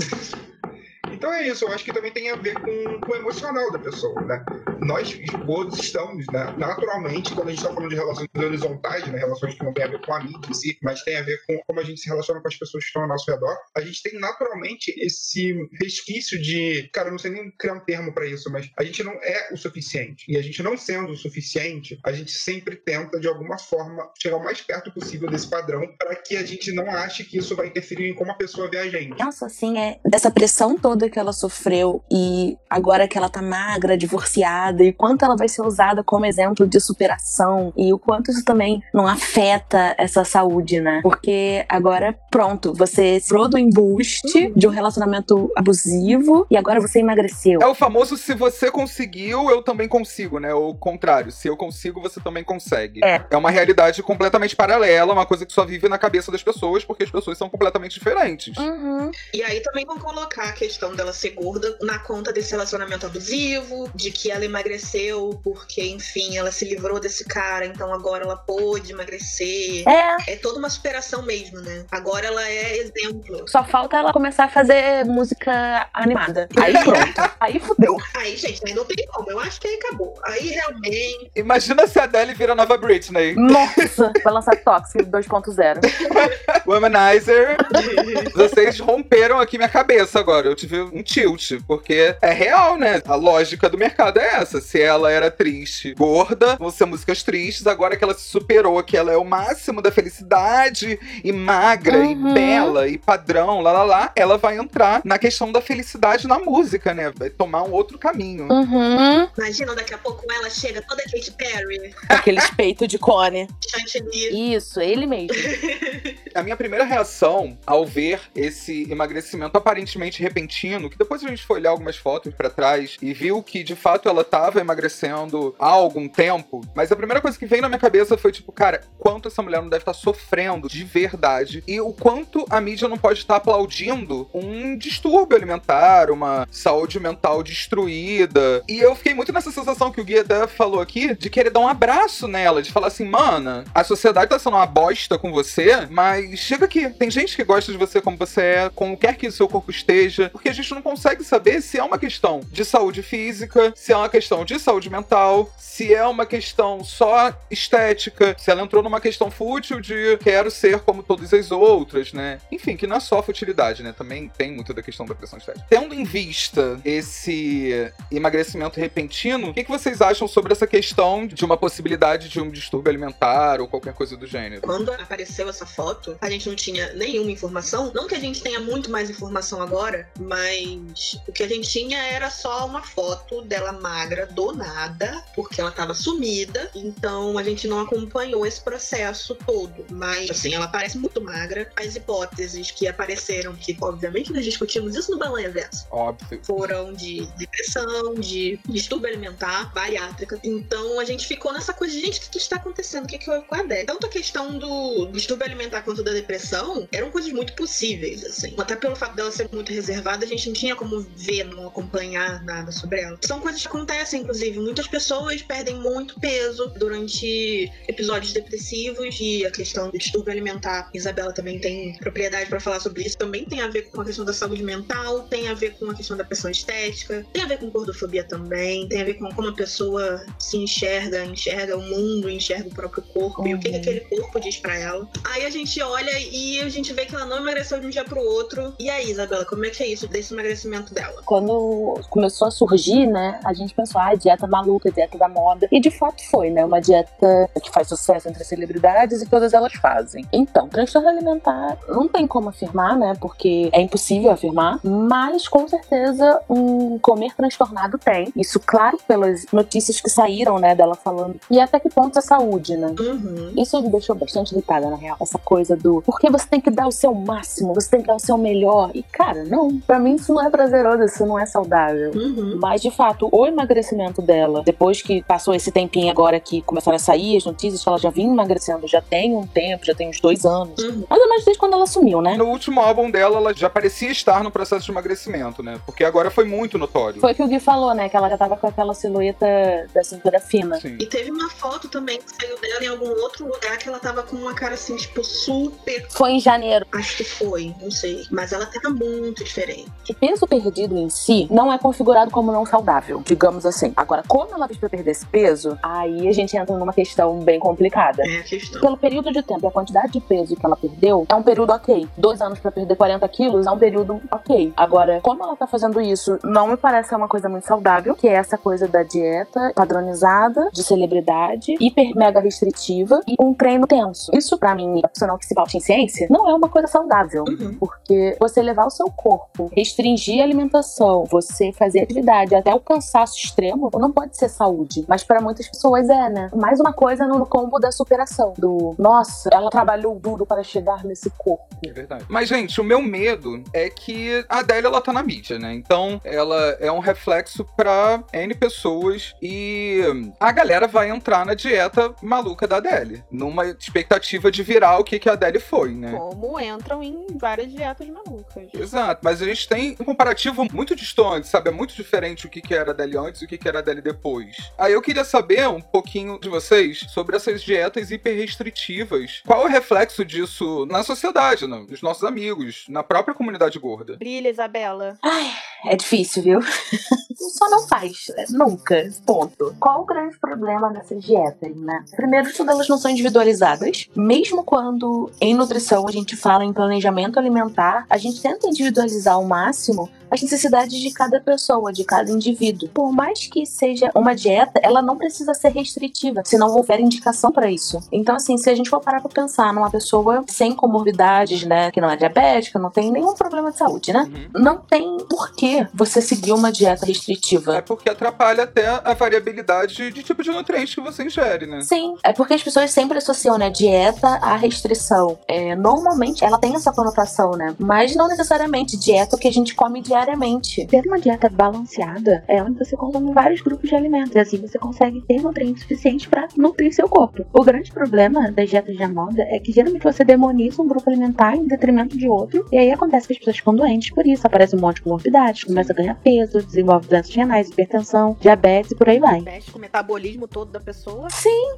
Então é isso, eu acho que também tem a ver com, com o emocional da pessoa, né? Nós, gordos, estamos, né, naturalmente, quando a gente está falando de relações horizontais, né, relações que não tem a ver com a mídia em si, mas tem a ver com como a gente se relaciona com as pessoas que estão ao nosso redor, a gente tem naturalmente esse resquício de, cara, eu não sei nem criar um termo para isso, mas a gente não é o suficiente. E a gente não sendo o suficiente, a gente sempre tenta, de alguma forma, chegar o mais perto possível desse padrão para que a gente não ache que isso vai interferir em como a pessoa vê a gente. Nossa, assim, é dessa pressão toda que ela sofreu e agora que ela tá magra, divorciada, e quanto ela vai ser usada como exemplo de superação e o quanto isso também não afeta essa saúde, né? Porque agora, pronto, você entrou do embuste de um relacionamento abusivo e agora você emagreceu. É o famoso se você conseguiu, eu também consigo, né? Ou o contrário, se eu consigo, você também consegue. É. É uma realidade completamente paralela, uma coisa que só vive na cabeça das pessoas, porque as pessoas são completamente diferentes. Uhum. E aí também vão colocar a questão dela ser gorda na conta desse relacionamento abusivo, de que ela emagreceu porque, enfim, ela se livrou desse cara, então agora ela pôde emagrecer. É, É toda uma superação mesmo, né? Agora ela é exemplo. só falta ela começar a fazer música animada. Aí pronto. Aí fudeu. Aí, gente, aí não tem como. Eu acho que aí acabou. Aí realmente. Imagina se a Adele vira nova Britney. Nossa, vai lançar Toxic 2.0. Womanizer. Vocês romperam aqui minha cabeça agora. Eu tive um tilt, porque é real, né? A lógica do mercado é essa. Se ela era triste, gorda, vão ser músicas tristes. Agora que ela se superou, que ela é o máximo da felicidade, e magra, Uhum. e bela, e padrão, lá lá lá, ela vai entrar na questão da felicidade na música, né? Vai tomar um outro caminho. Uhum. Imagina daqui a pouco ela chega toda Katy Perry, Aqueles peitos de cone. Chantilly. Isso, ele mesmo. A minha primeira reação ao ver esse emagrecimento aparentemente repentino, que depois a gente foi olhar algumas fotos pra trás e viu que de fato ela tava emagrecendo há algum tempo, mas a primeira coisa que veio na minha cabeça foi tipo, cara, quanto essa mulher não deve estar sofrendo de verdade e o quanto a mídia não pode estar aplaudindo um distúrbio alimentar, uma saúde mental destruída. E eu fiquei muito nessa sensação que o Gui até falou aqui, de querer dar um abraço nela, de falar assim, mana, a sociedade tá sendo uma bosta com você, mas chega aqui. Tem gente que gosta de você como você é, como quer que o seu corpo esteja, porque a gente não consegue saber se é uma questão de saúde física, se é uma questão de saúde mental, se é uma questão só estética, se ela entrou numa questão fútil de quero ser como todas as outras, né? Enfim, que não é só futilidade, né? Também tem muito da questão da pressão estética. Tendo em vista esse emagrecimento repentino, o que, que vocês acham sobre essa questão de uma possibilidade de um distúrbio alimentar ou qualquer coisa do gênero? Quando apareceu essa foto, a gente não tinha nenhuma informação. Não que a gente tenha muito mais informação agora, mas o que a gente tinha era só uma foto dela magra do nada, porque ela tava sumida. Então a gente não acompanhou esse processo todo. Mas, assim, ela parece muito magra. As hipóteses que apareceram, que obviamente nós discutimos isso no Balanha Verso, Óbvio. foram de depressão, de distúrbio alimentar, bariátrica. Então a gente ficou nessa coisa de, gente, o que, está acontecendo? O que, que houve com a Adele? Tanto a questão do distúrbio alimentar quanto da depressão eram coisas muito possíveis, assim. Até pelo fato dela ser muito reservada, a gente não tinha como ver, não acompanhar nada sobre ela. São coisas que acontecem, inclusive. Muitas pessoas perdem muito peso durante episódios depressivos e a questão do distúrbio alimentar. Isabela também tem propriedade para falar sobre isso. Também tem a ver com a questão da saúde mental, tem a ver com a questão da pressão estética, tem a ver com gordofobia também, tem a ver com como a pessoa se enxerga, enxerga o mundo, enxerga o próprio corpo e o que, que Uhum. aquele corpo diz pra ela. Aí a gente olha e a gente vê que ela não emagreceu de um dia pro outro. E aí, Isabela, como é que é isso desse emagrecimento dela? Quando começou a surgir, né, a gente pensou, ah, dieta maluca, dieta da moda. E de fato foi, né, uma dieta que faz sucesso entre celebridades e todas elas fazem. Então, transtorno alimentar não tem como afirmar, né, porque é impossível afirmar, mas com certeza um comer transtornado tem. Isso, claro, pelas notícias que saíram, né, dela falando. E até que ponto é saúde, né? Uhum. Isso me deixou bastante irritada, na real. Essa coisa do porque você tem que dar o seu máximo, você tem que dar o seu melhor. E, cara, não. Pra mim isso não é prazeroso, isso não é saudável. Uhum. Mas, de fato, o emagrecimento dela, depois que passou esse tempinho agora que começaram a sair as notícias, que ela já vinha emagrecendo já tem um tempo, já tem uns dois anos. Uhum. Mais ou menos desde quando ela sumiu, né? No último álbum dela, ela já parecia estar no processo de emagrecimento, né? Porque agora foi muito notório. Foi o que o Gui falou, né? Que ela já tava com aquela silhueta da cintura fina. Sim. E teve uma foto também que saiu dela em algum outro lugar que ela tava com uma cara assim, tipo, super. Foi em janeiro. Acho que foi, não sei. Mas ela tava muito diferente. O peso perdido em si não é configurado como não saudável, digamos assim. Agora, como ela fez pra perder esse peso, aí a gente entra numa questão bem complicada. É a questão. Pelo período de tempo e a quantidade de peso que ela perdeu, é um período ok. Dois anos pra perder 40 quilos é um período ok. Agora, como ela tá fazendo isso, não me parece ser uma coisa muito saudável, que é essa coisa da dieta padronizada, de celebridade, hiper mega restritiva e um treino tenso. Isso, pra mim, profissional que se pauta em ciência, não é uma coisa saudável. Uhum. Porque você levar o seu corpo, restringir a alimentação, você fazer atividade até o cansaço extremo, não pode ser saúde. Mas pra muitas pessoas é, né? Mais uma coisa no combo da superação. Do, nossa, ela trabalhou duro para chegar nesse corpo. É verdade. Mas, gente, o meu medo é que a Adélia, ela tá na mídia, né? Então, ela é um reflexo pra N pessoas e a galera vai entrar na dieta maluca da Adélia. Numa expectativa de virar o que, que a Adélia foi, né? Como entram em várias dietas malucas. Exato, mas a gente tem um comparativo muito distante, sabe? É muito diferente o que, que era a Adele antes e o que, que era a Adele depois. Aí eu queria saber um pouquinho de vocês sobre essas dietas hiper restritivas. Qual é o reflexo disso na sociedade, né? nos nossos amigos, na própria comunidade gorda? Brilha, Isabela. É difícil, viu? Só não faz. né? Nunca. Ponto. Qual o grande problema dessas dietas, né? Primeiro, tudo elas não são individualizadas. Mesmo quando em nutrição a gente fala em planejamento alimentar, a gente tenta individualizar ao máximo as necessidades de cada pessoa, de cada indivíduo. Por mais que seja uma dieta, ela não precisa ser restritiva, se não houver indicação para isso. Então, assim, se a gente for parar pra pensar numa pessoa sem comorbidades, né, que não é diabética, não tem nenhum problema de saúde, né? Uhum. Não tem por que você seguir uma dieta É restritiva. porque atrapalha até a variabilidade de tipo de nutriente que você ingere, né? Sim, é porque as pessoas sempre associam, né, dieta à restrição. É, normalmente ela tem essa conotação, né? Mas não necessariamente dieta é o que a gente come diariamente. Ter uma dieta balanceada é onde você consome vários grupos de alimentos. E assim você consegue ter nutrientes suficientes para nutrir seu corpo. O grande problema das dietas da moda é que geralmente você demoniza um grupo alimentar em detrimento de outro. E aí acontece que as pessoas ficam doentes por isso. Aparece um monte de comorbidades, começa a ganhar peso, desenvolve doenças renais, hipertensão, diabetes e por aí vai. Mexe com o metabolismo todo da pessoa.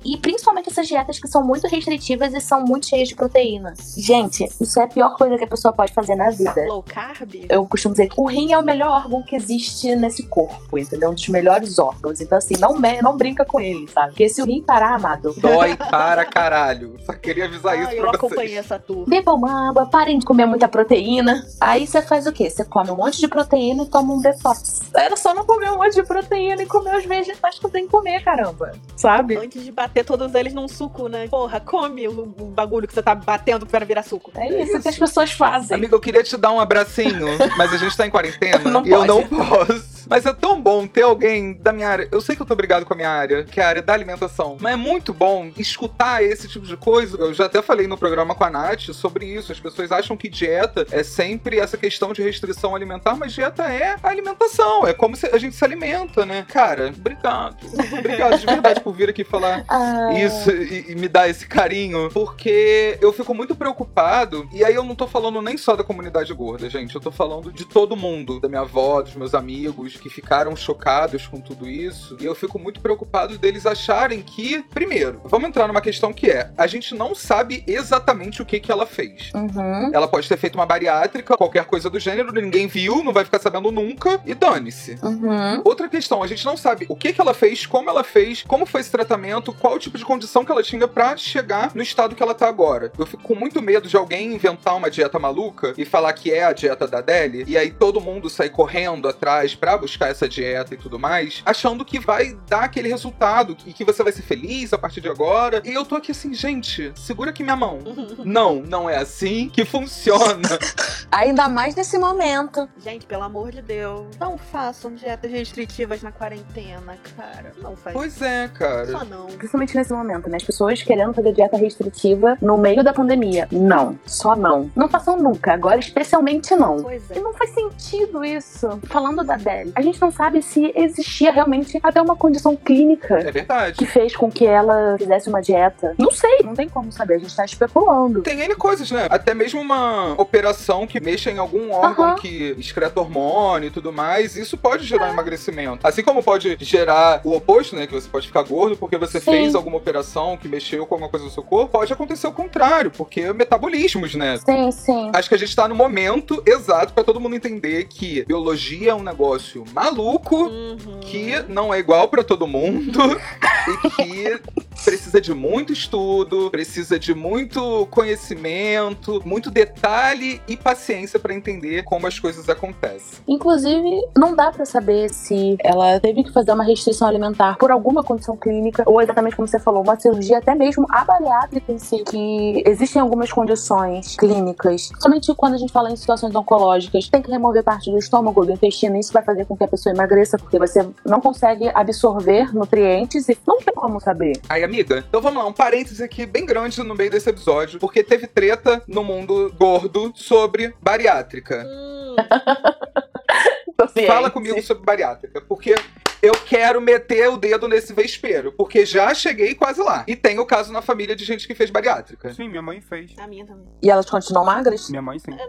E principalmente essas dietas que são muito restritivas e são muito cheias de proteína. Gente, isso é a pior coisa que a pessoa pode fazer na vida. Low carb. Eu costumo dizer que o rim é o melhor órgão que existe nesse corpo, entendeu? Um dos melhores órgãos. Então, assim, não, me- não brinca com ele, sabe? Porque se o rim parar, amado, Dói para caralho. Só queria avisar Ah, isso eu pra acompanhei vocês. essa turma. bebam água, parem de comer muita proteína. Aí você faz o quê? Você come um monte de proteína e toma um detox. Era só não comer um monte de proteína e comer os vegetais que tem que comer, caramba. Sabe? Antes de bater todos eles num suco, né? Porra, come o, bagulho que você tá batendo para virar suco. É isso que as pessoas fazem. Amiga, eu queria te dar um abracinho, mas a gente tá em quarentena Não e eu não posso. Mas é tão bom ter alguém da minha área. Eu sei que eu tô obrigado com a minha área, que é a área da alimentação. Mas é muito bom escutar esse tipo de coisa. Eu já até falei no programa com a Nath sobre isso. As pessoas acham que dieta é sempre essa questão de restrição alimentar, mas dieta é a alimentação. É como a gente se alimenta, né? Cara, obrigado. Obrigado de verdade por vir aqui falar Ah, isso e, e me dar esse carinho, porque eu fico muito preocupado. E aí eu não tô falando nem só da comunidade gorda, gente. Eu tô falando de todo mundo, da minha avó, dos meus amigos, que ficaram chocados com tudo isso. E eu fico muito preocupado deles acharem que, primeiro, vamos entrar numa questão que é: a gente não sabe exatamente o que, que ela fez. Uhum. Ela pode ter feito uma bariátrica, qualquer coisa do gênero, ninguém viu, não vai ficar sabendo nunca, e dane-se. Uhum. Outra questão, a gente não sabe o que, que ela fez, como ela fez, como foi esse tratamento, qual o tipo de condição que ela tinha pra chegar no estado que ela tá agora. Eu fico com muito medo de alguém inventar uma dieta maluca e falar que é a dieta da E aí todo mundo sair correndo atrás pra buscar essa dieta e tudo mais, achando que vai dar aquele resultado e que você vai ser feliz a partir de agora. E eu tô aqui assim, gente, segura aqui minha mão. Não, não é assim que funciona. Ainda mais nesse momento. Gente, pelo amor de Deus, não façam dietas restritivas na quarentena, cara. Não faz pois é, cara. Só não. Principalmente nesse momento, né? As pessoas querendo fazer dieta restritiva no meio da pandemia. Não, só não. Não façam nunca, agora especialmente não. Pois E é. Não faz sentido isso. Falando da mulheres. A gente não sabe se existia realmente até uma condição clínica É verdade. que fez com que ela fizesse uma dieta. Não sei, não tem como saber, a gente tá especulando. Tem N coisas, né? Até mesmo uma operação que mexa em algum órgão Aham. que excreta hormônio e tudo mais, isso pode gerar emagrecimento. Assim como pode gerar o oposto, né? Que você pode ficar gordo porque você Sim. fez alguma operação que mexeu com alguma coisa no seu corpo, pode acontecer o contrário, porque metabolismos, né? Sim, sim. Acho que a gente tá no momento exato pra todo mundo entender que biologia é um negócio maluco, Uhum. que não é igual pra todo mundo e que precisa de muito estudo, precisa de muito conhecimento, muito detalhe e paciência pra entender como as coisas acontecem. Inclusive, não dá pra saber se ela teve que fazer uma restrição alimentar por alguma condição clínica, ou exatamente como você falou, uma cirurgia, até mesmo a bariátrica em si, que existem algumas condições clínicas, somente quando a gente fala em situações oncológicas, tem que remover parte do estômago, do intestino, isso vai fazer com que a pessoa emagreça, porque você não consegue absorver nutrientes e não tem como saber. Aí, amiga, então vamos lá, um parênteses aqui bem grande no meio desse episódio, porque teve treta no mundo gordo sobre bariátrica. Hum, Fala comigo sobre bariátrica, porque eu quero meter o dedo nesse vespeiro, porque já cheguei quase lá. E tem o caso na família de gente que fez bariátrica. Sim, minha mãe fez. a minha também. E elas continuam magras? Minha mãe sim. Tá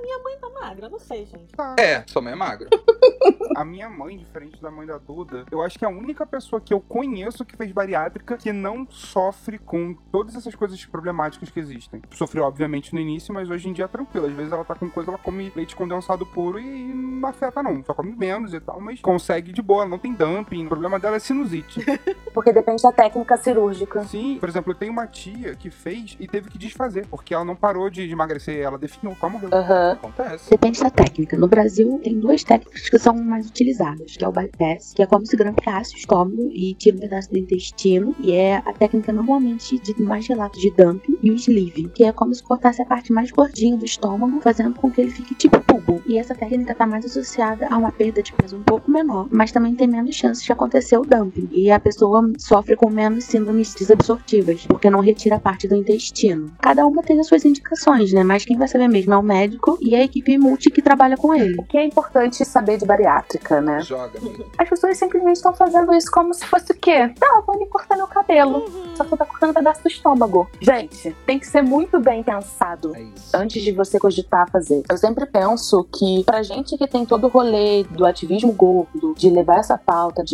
magra, não sei, gente. Tá. É, sua mãe é magra. A minha mãe, diferente da mãe da Duda, eu acho que é a única pessoa que eu conheço que fez bariátrica que não sofre com todas essas coisas problemáticas que existem. Sofreu, obviamente, no início, mas hoje em dia é tranquilo. Às vezes ela tá com coisa, ela come leite condensado puro e não afeta, não. Só come menos e tal, mas consegue de boa, não tem dumping. O problema dela é sinusite. Porque depende da técnica cirúrgica. Sim, por exemplo, eu tenho uma tia que fez e teve que desfazer, porque ela não parou de emagrecer, ela definiu, quase morreu. Aham. Acontece. Depende da técnica. No Brasil, tem duas técnicas que são mais utilizadas, que é o bypass, que é como se grampeasse o estômago e tira um pedaço do intestino, e é a técnica normalmente de mais relato de dumping, e o sleeve, que é como se cortasse a parte mais gordinha do estômago, fazendo com que ele fique tipo tubo. E essa técnica está mais associada a uma perda de peso um pouco menor, mas também tem menos chances de acontecer o dumping. E a pessoa sofre com menos síndromes desabsortivas, porque não retira a parte do intestino. Cada uma tem as suas indicações, né? Mas quem vai saber mesmo é o médico e a equipe multi que trabalha com ele. O que é importante saber de bariátrica, né? Joga, amiga. As pessoas simplesmente estão fazendo isso como se fosse o quê? Tá, vou me cortar meu cabelo. Só que tá cortando um pedaço do estômago. Gente, tem que ser muito bem pensado É antes de você cogitar fazer. Eu sempre penso que pra gente que tem todo o rolê do ativismo gordo, de levar essa pauta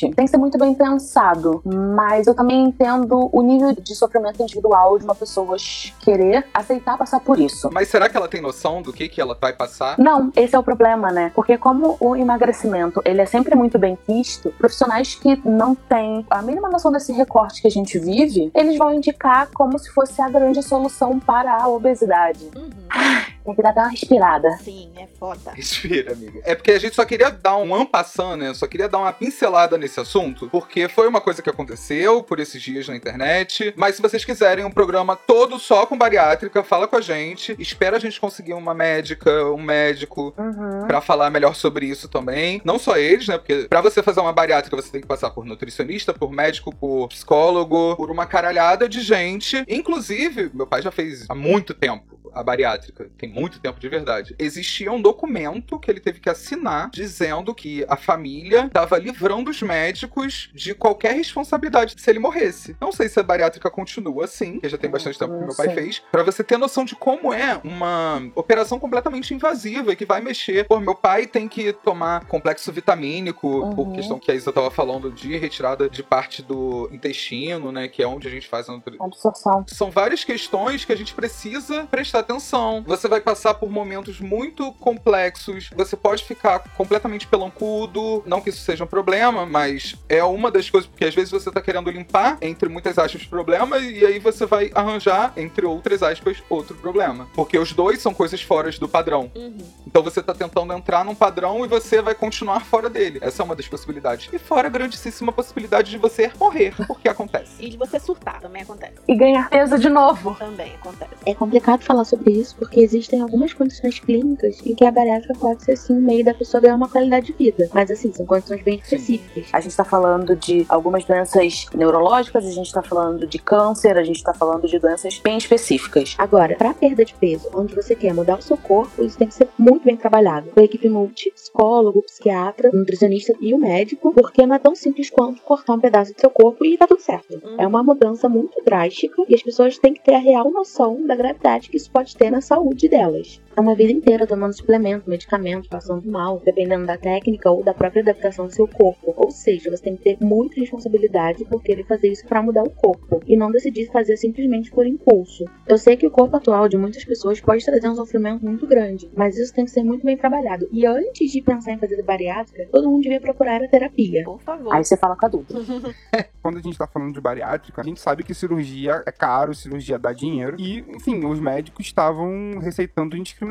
tem que ser muito bem pensado. Mas eu também entendo o nível de sofrimento individual de uma pessoa querer aceitar passar por isso. Mas será que ela tem noção do que, que ela vai passar? Não, esse é o problema, né? Porque como o emagrecimento, ele é sempre muito bem quisto, profissionais que não têm a mínima noção desse recorte que a gente vive, eles vão indicar como se fosse a grande solução para a obesidade. Uhum. Tem que dar até uma respirada. Sim, é foda. Respira, amiga. É porque a gente só queria dar um ampassando, né? Só queria dar uma pincelada nesse assunto, porque foi uma coisa que aconteceu por esses dias na internet. Mas se vocês quiserem um programa todo só com bariátrica, fala com a gente. Espera a gente conseguir uma médica, um médico Uhum. Pra falar melhor sobre isso também. Não só eles, né? Porque pra você fazer uma bariátrica, você tem que passar por nutricionista, por médico, por psicólogo, por uma caralhada de gente. Inclusive, meu pai já fez há muito tempo a bariátrica. Tem muito tempo de verdade. Existia um documento que ele teve que assinar dizendo que a família estava livrando os médicos de qualquer responsabilidade se ele morresse. Não sei se a bariátrica continua assim, porque já tem bastante tempo que meu pai fez, Pra você ter noção de como é uma operação completamente invasiva e que vai mexer. Pô, meu pai tem que tomar complexo vitamínico, por Uhum. questão que a Isa tava falando de retirada de parte do intestino, né? Que é onde a gente faz a nutri... Absorção. São várias questões que a gente precisa prestar atenção. Você vai passar por momentos muito complexos, você pode ficar completamente pelancudo, não que isso seja um problema, mas é uma das coisas, porque às vezes você tá querendo limpar, entre muitas aspas, problema, e aí você vai arranjar, entre outras aspas, outro problema. Porque os dois são coisas fora do padrão. Uhum. Então você tá tentando entrar num padrão e você vai continuar fora dele. Essa é uma das possibilidades. E fora a grandíssima possibilidade de você morrer, porque acontece. E de você surtar, também acontece. E ganhar peso de novo. Também acontece. É complicado falar sobre isso porque existem algumas condições clínicas em que a bariátrica pode ser sim um meio da pessoa ganhar uma qualidade de vida. Mas assim, são condições bem específicas. A gente tá falando de algumas doenças neurológicas, a gente tá falando de câncer, a gente tá falando de doenças bem específicas. Agora, para perda de peso, onde você quer mudar o seu corpo, isso tem que ser muito bem trabalhado. Com a equipe multi, psicólogo, psiquiatra, nutricionista e o médico, porque não é tão simples quanto cortar um pedaço do seu corpo e tá tudo certo. É uma mudança muito drástica e as pessoas têm que ter a real noção da gravidade que isso pode ter na saúde delas. É uma vida inteira tomando suplemento, medicamento, passando mal, dependendo da técnica ou da própria adaptação do seu corpo. Ou seja, você tem que ter muita responsabilidade por querer fazer isso para mudar o corpo e não decidir fazer simplesmente por impulso. Eu sei que o corpo atual de muitas pessoas pode trazer um sofrimento muito grande, mas isso tem que ser muito bem trabalhado. E antes de pensar em fazer bariátrica, todo mundo devia procurar a terapia. Por favor. Aí você fala com a adulta. Quando a gente tá falando de bariátrica, a gente sabe que cirurgia é caro, cirurgia dá dinheiro. E, enfim, os médicos estavam receitando indiscriminadamente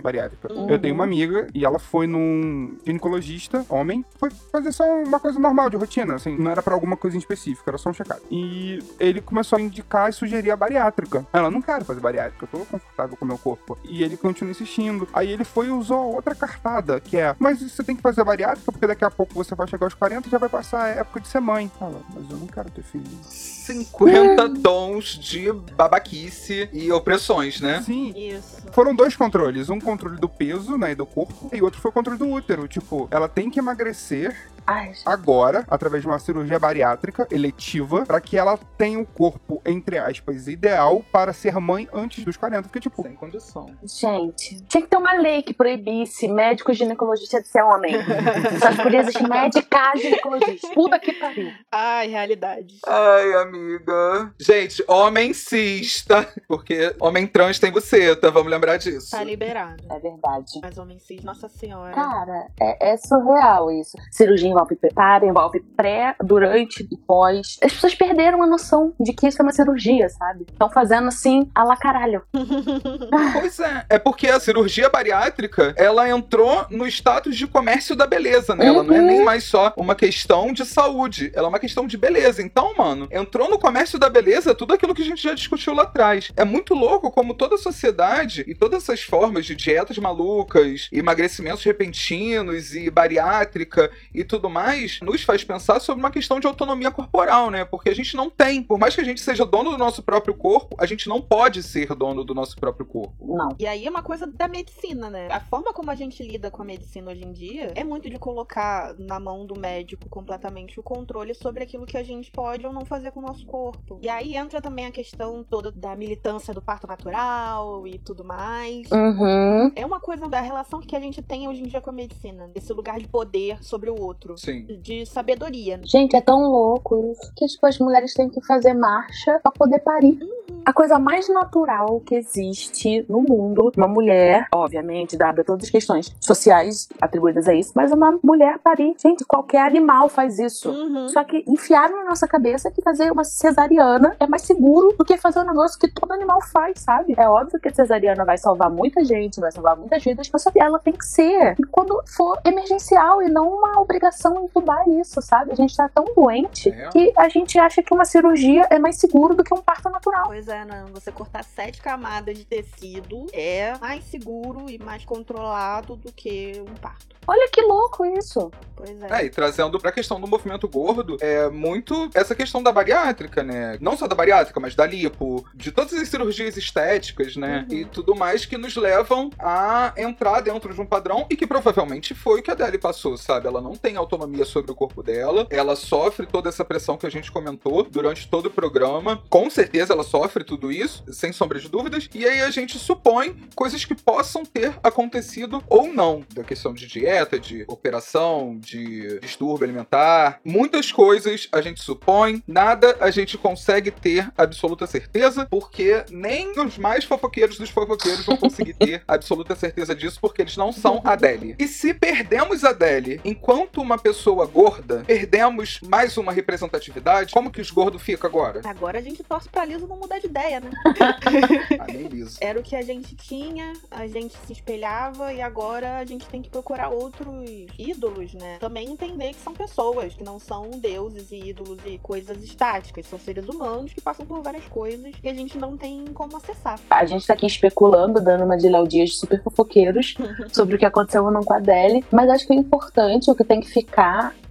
bariátrica. Uhum. Eu tenho uma amiga e ela foi num ginecologista, homem, foi fazer só uma coisa normal, de rotina, assim, não era pra alguma coisa em específico, era só um check-up. E ele começou a indicar e sugerir a bariátrica. Ela, não quero fazer bariátrica, eu tô confortável com o meu corpo. E ele continua insistindo. Aí ele foi e usou outra cartada, que é, mas você tem que fazer a bariátrica, porque daqui a pouco você vai chegar aos 40 e já vai passar a época de ser mãe. Fala, mas eu não quero ter filho. 50 tons de babaquice e opressões, né? Sim, Isso. Foram dois controles. Um controle do peso, né, e do corpo, e outro foi o controle do útero. Tipo, ela tem que emagrecer Ai, agora, através de uma cirurgia bariátrica eletiva, pra que ela tenha o corpo, entre aspas, ideal para ser mãe antes dos 40. Porque, tipo, Sem condição. gente, tinha que ter uma lei que proibisse médico ginecologista de ser homem. Só podia existir médica ginecologista. Puta que pariu. Ai, realidade. Ai, amiga. Gente, homem cis, tá? Porque homem trans tem buceta, vamos lembrar disso. Tá liberado. É verdade. Mas homem cis, nossa senhora. Cara, é, é surreal isso. Cirurgia envolve preparo, envolve pré, durante e pós. As pessoas perderam a noção de que isso é uma cirurgia, sabe? Estão fazendo assim, a la caralho. Pois é, é porque a cirurgia bariátrica, ela entrou no status de comércio da beleza, né? Ela não é Uhum. nem mais só uma questão de saúde, ela é uma questão de beleza. Então, mano, entrou no comércio da beleza tudo aquilo que a gente já discutiu lá atrás. É muito louco como toda a sociedade e todas essas formas de dietas malucas, emagrecimentos repentinos e bariátrica e tudo mais, nos faz pensar sobre uma questão de autonomia corporal, né? Porque a gente não tem. Por mais que a gente seja dono do nosso próprio corpo, a gente não pode ser dono do nosso próprio corpo. Não. E aí é uma coisa da medicina, né? A forma como a gente lida com a medicina hoje em dia é muito de colocar na mão do médico completamente o controle sobre aquilo que a gente pode ou não fazer com o nosso corpo. E aí entra também a questão toda da militância do parto natural e tudo mais. Uhum. É uma coisa da relação que a gente tem hoje em dia com a medicina, esse lugar de poder sobre o outro, Sim. de sabedoria. Gente, é tão louco isso que tipo, as mulheres têm que fazer marcha pra poder parir. A coisa mais natural que existe no mundo, uma mulher, obviamente, dada todas as questões sociais atribuídas a isso, mas uma mulher parir. Gente, qualquer animal faz isso. Uhum. Só que enfiaram na nossa cabeça que fazer uma cesariana é mais seguro do que fazer um negócio que todo animal faz, sabe? É óbvio que a cesariana vai salvar muita gente, vai salvar muitas vidas, mas só que ela tem que ser quando for emergencial e não uma obrigação entubar isso, sabe? A gente tá tão doente É. que a gente acha que uma cirurgia é mais seguro do que um parto natural. Pois é, não. Você cortar sete camadas de tecido é mais seguro e mais controlado do que um parto. Olha que louco isso. Pois é. É, e trazendo pra questão do movimento gordo, é muito essa questão da bariátrica, né? Não só da bariátrica, mas da lipo, de todas as cirurgias estéticas, né? Uhum. E tudo mais que nos levam a entrar dentro de um padrão e que provavelmente foi o que a Deli passou, sabe? Ela não tem autonomia sobre o corpo dela, ela sofre toda essa pressão que a gente comentou durante todo o programa. Com certeza ela sofre tudo isso, sem sombra de dúvidas. E aí a gente supõe coisas que possam ter acontecido ou não, da questão de dieta, de operação, de distúrbio alimentar. Muitas coisas a gente supõe, nada a gente consegue ter absoluta certeza, porque nem os mais fofoqueiros dos fofoqueiros vão conseguir ter absoluta certeza disso, porque eles não são a Deli. E se perdemos a Deli enquanto uma pessoa gorda, perdemos mais uma representatividade, como que os gordos ficam agora? Agora a gente torce pra Lisa não mudar de ideia, né? Ah, nem liso. Era o que a gente tinha, a gente se espelhava e agora a gente tem que procurar outros ídolos, né? Também entender que são pessoas, que não são deuses e ídolos e coisas estáticas, são seres humanos que passam por várias coisas e a gente não tem como acessar. A gente tá aqui especulando, dando uma de Léo Dias super fofoqueiros sobre o que aconteceu ou não com a Adele, mas acho que é importante, o que tem que ficar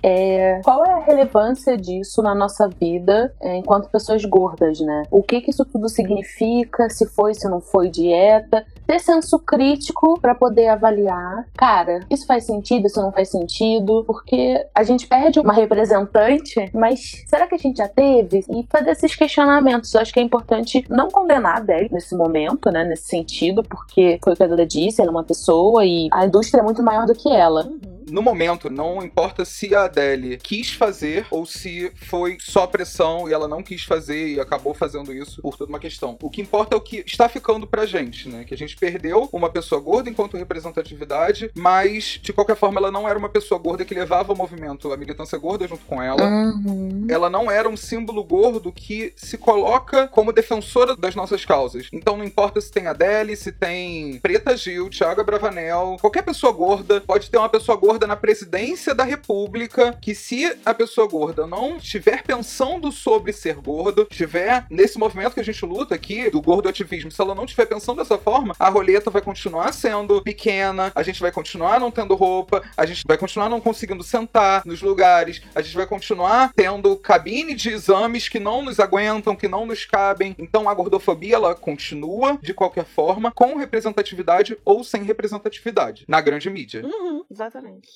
é qual é a relevância disso na nossa vida é, enquanto pessoas gordas, né? O que que isso tudo significa, se foi, se não foi dieta, ter senso crítico pra poder avaliar, cara, isso faz sentido, isso não faz sentido, porque a gente perde uma representante, mas será que a gente já teve? E fazer esses questionamentos, eu acho que é importante não condenar a Adele nesse momento, né, nesse sentido, porque foi o que a Duda disse, ela é uma pessoa e a indústria é muito maior do que ela. No momento, não importa se a Adele quis fazer ou se foi só pressão e ela não quis fazer e acabou fazendo isso por toda uma questão. O que importa é o que está ficando pra gente, né? Que a gente perdeu uma pessoa gorda enquanto representatividade, mas de qualquer forma ela não era uma pessoa gorda que levava o movimento, a militância gorda junto com ela. Uhum. Ela não era um símbolo gordo que se coloca como defensora das nossas causas. Então não importa se tem Adele, se tem Preta Gil, Thiago Bravanel, qualquer pessoa gorda, pode ter uma pessoa gorda na presidência da república, que se a pessoa gorda não estiver pensando sobre ser gordo, estiver nesse movimento que a gente luta aqui, do gordo ativismo, se ela não estiver pensando dessa forma, a roleta vai continuar sendo pequena, a gente vai continuar não tendo roupa, a gente vai continuar não conseguindo sentar nos lugares, a gente vai continuar tendo cabine de exames que não nos aguentam, que não nos cabem. Então a gordofobia ela continua de qualquer forma, com representatividade ou sem representatividade, na grande mídia. Uhum, exatamente.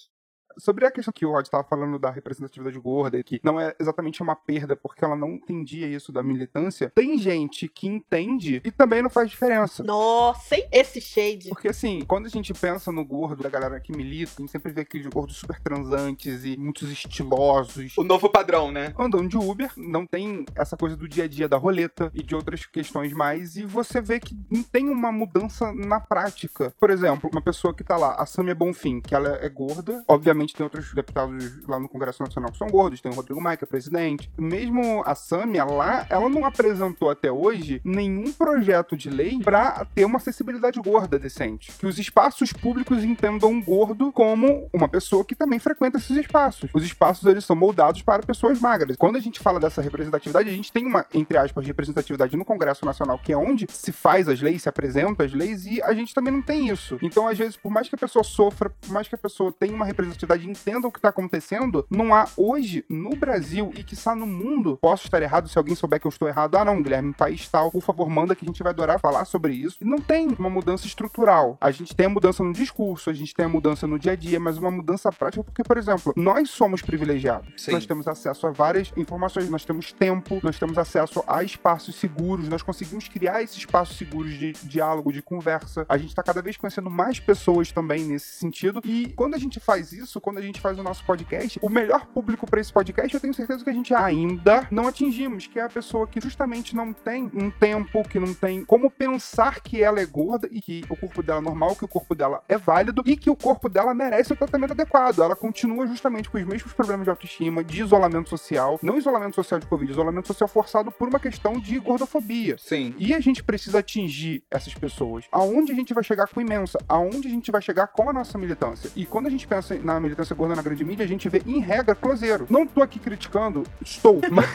Sobre a questão que o Rod estava falando da representatividade gorda, que não é exatamente uma perda porque ela não entendia isso da militância, tem gente que entende e também não faz diferença. Nossa, hein? esse shade. Porque assim, quando a gente pensa no gordo da galera que milita, a gente sempre vê aqueles gordos super transantes e muitos estilosos. O novo padrão, né? Andam de Uber, não tem essa coisa do dia a dia da roleta e de outras questões mais, e você vê que não tem uma mudança na prática. Por exemplo, uma pessoa que tá lá, a Samia Bonfim, que ela é gorda, obviamente tem outros deputados lá no Congresso Nacional que são gordos, tem o Rodrigo Maia, que é presidente. Mesmo a Samia lá, ela não apresentou até hoje nenhum projeto de lei pra ter uma acessibilidade gorda decente. Que os espaços públicos entendam um gordo como uma pessoa que também frequenta esses espaços. Os espaços, eles são moldados para pessoas magras. Quando a gente fala dessa representatividade, a gente tem uma, entre aspas, representatividade no Congresso Nacional, que é onde se faz as leis, se apresenta as leis, e a gente também não tem isso. Então, às vezes, por mais que a pessoa sofra, por mais que a pessoa tenha uma representatividade e entenda o que tá acontecendo, não há hoje, no Brasil e que está no mundo, posso estar errado, se alguém souber que eu estou errado, ah não, Guilherme, país tal, por favor, manda que a gente vai adorar falar sobre isso. E não tem uma mudança estrutural. A gente tem a mudança no discurso, a gente tem a mudança no dia a dia, mas uma mudança prática, porque, por exemplo, nós somos privilegiados. Sim. Nós temos acesso a várias informações, nós temos tempo, nós temos acesso a espaços seguros, nós conseguimos criar esses espaços seguros de diálogo, de conversa. A gente tá cada vez conhecendo mais pessoas também nesse sentido. E quando a gente faz isso, quando a gente faz o nosso podcast, o melhor público para esse podcast, eu tenho certeza que a gente ainda não atingimos, que é a pessoa que justamente não tem um tempo, que não tem como pensar que ela é gorda e que o corpo dela é normal, que o corpo dela é válido e que o corpo dela merece o tratamento adequado. Ela continua justamente com os mesmos problemas de autoestima, de isolamento social, não isolamento social de Covid, isolamento social forçado por uma questão de gordofobia. Sim. E a gente precisa atingir essas pessoas. Aonde a gente vai chegar com imensa? Aonde a gente vai chegar com a nossa militância? E quando a gente pensa na militância gorda na grande mídia, a gente vê, em regra, closeiro. Não tô aqui criticando, estou. Mas,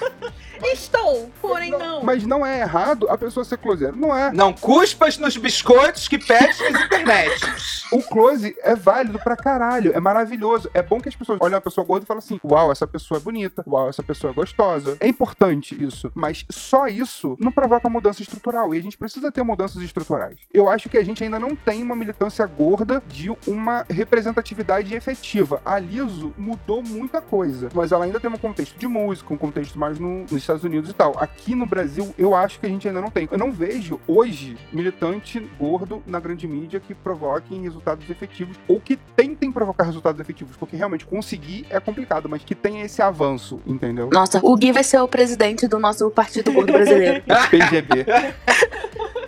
Estou, porém não. mas não é errado a pessoa ser closeiro. Não é. Não cuspas nos biscoitos que pedes nas internets. O close é válido pra caralho, é maravilhoso. É bom que as pessoas olhem uma pessoa gorda e falam assim: Uau, essa pessoa é bonita, uau, essa pessoa é gostosa. É importante isso, mas só isso não provoca mudança estrutural. E a gente precisa ter mudanças estruturais. Eu acho que a gente ainda não tem uma militância gorda de uma representatividade efetiva. A Liso mudou muita coisa, mas ela ainda tem um contexto de música, um contexto mais no- nos Estados Unidos e tal. Aqui no Brasil, eu acho que a gente ainda não tem. Eu não vejo hoje militante gordo na grande mídia que provoquem resultados efetivos ou que tentem provocar resultados efetivos, porque realmente conseguir é complicado, mas que tenha esse avanço, entendeu? Nossa, o Gui vai ser o presidente do nosso Partido Gordo Brasileiro. PGB.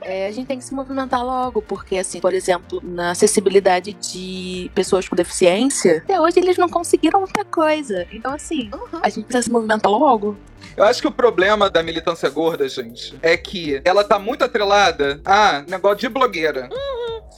É, a gente tem que se movimentar logo, porque, assim, por exemplo, na acessibilidade de pessoas com deficiência, até hoje eles não conseguiram muita coisa. Então, assim, a gente precisa se movimentar logo. Eu acho que o problema da militância gorda, gente, é que ela tá muito atrelada a negócio de blogueira.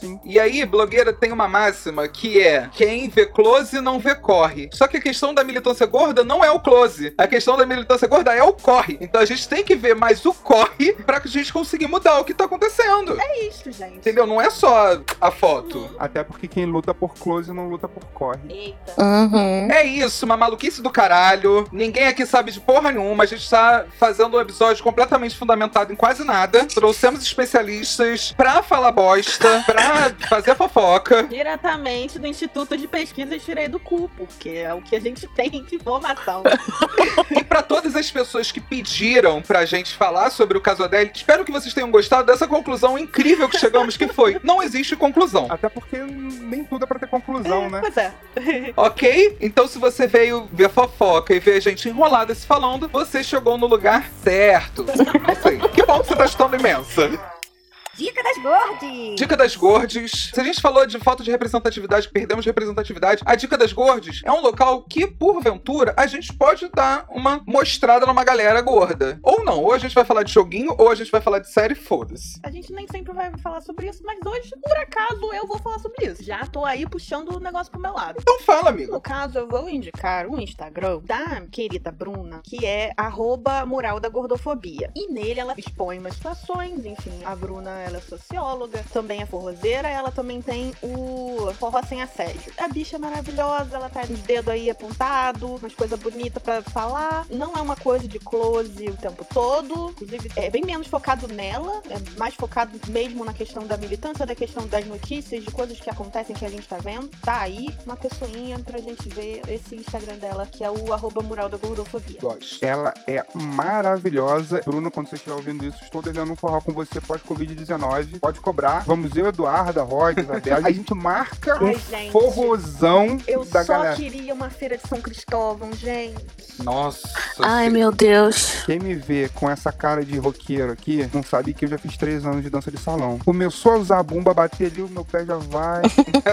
Sim. E aí, blogueira tem uma máxima que é quem vê close não vê corre. Só que a questão da militância gorda não é o close. A questão da militância gorda é o corre. Então a gente tem que ver mais o corre pra que a gente conseguir mudar o que tá acontecendo. É isso, gente. Entendeu? Não é só a foto. Até porque quem luta por close não luta por corre. Eita. Uhum. É isso, uma maluquice do caralho. Ninguém aqui sabe de porra nenhuma. A gente tá fazendo um episódio completamente fundamentado em quase nada. Trouxemos especialistas pra falar bosta, pra fazer fofoca. Diretamente do Instituto de Pesquisa Tirei do Cu, porque é o que a gente tem de informação. E pra todas as pessoas que pediram pra gente falar sobre o caso Adele, espero que vocês tenham gostado dessa conclusão incrível que chegamos, que foi: não existe conclusão. Até porque nem tudo é pra ter conclusão, né? Pois é. Ok? Então, se você veio ver fofoca e ver a gente enrolada se falando, você chegou no lugar certo. Não sei. Que bom que você tá estando imensa. Dica das gordes. Dica das Gordes. Se a gente falou de falta de representatividade, perdemos representatividade, a Dica das Gordes é um local que, porventura, a gente pode dar uma mostrada numa galera gorda. Ou não, ou a gente vai falar de joguinho, ou a gente vai falar de série, foda-se. A gente nem sempre vai falar sobre isso, mas hoje, por acaso, eu vou falar sobre isso. Já tô aí puxando o negócio pro meu lado. Então fala, amigo. No caso, eu vou indicar um Instagram da querida Bruna, que é arroba mural da gordofobia. E nele ela expõe umas situações, enfim, a Bruna ela é socióloga, também é forrozeira, ela também tem o forró sem assédio. A bicha é maravilhosa, ela tá os dedos aí apontados, umas coisas bonitas pra falar. Não é uma coisa de close o tempo todo, inclusive é bem menos focado nela, é mais focado mesmo na questão da militância, da questão das notícias, de coisas que acontecem que a gente tá vendo. Tá aí uma pessoinha pra gente ver esse Instagram dela, que é o arroba mural da gordofobia. Ela é maravilhosa. Bruno, quando você estiver ouvindo isso, estou devendo um forró com você pós-Covid-19. Pode cobrar. Vamos eu, Eduardo, a Roy, Isabel. A gente marca um Ai, gente. forrozão Eu da só galera. queria uma feira de São Cristóvão, gente. Nossa. Ai, meu Deus. Quem me vê com essa cara de roqueiro aqui, não sabe que eu já fiz três anos de dança de salão. Começou a usar a bumba, bater ali, o meu pé já vai.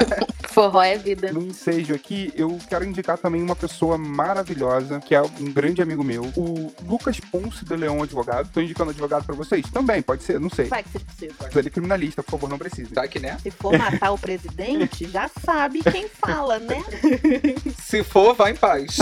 Forró é vida. No ensejo aqui, eu quero indicar também uma pessoa maravilhosa, que é um grande amigo meu, o Lucas Ponce de Leão Advogado. Tô indicando advogado pra vocês? Também, pode ser, não sei. Vai que vocês precisam. Ele é criminalista, por favor, não precisa. Tá que né? Se for matar o presidente, já sabe quem fala, né? Se for, vai em paz.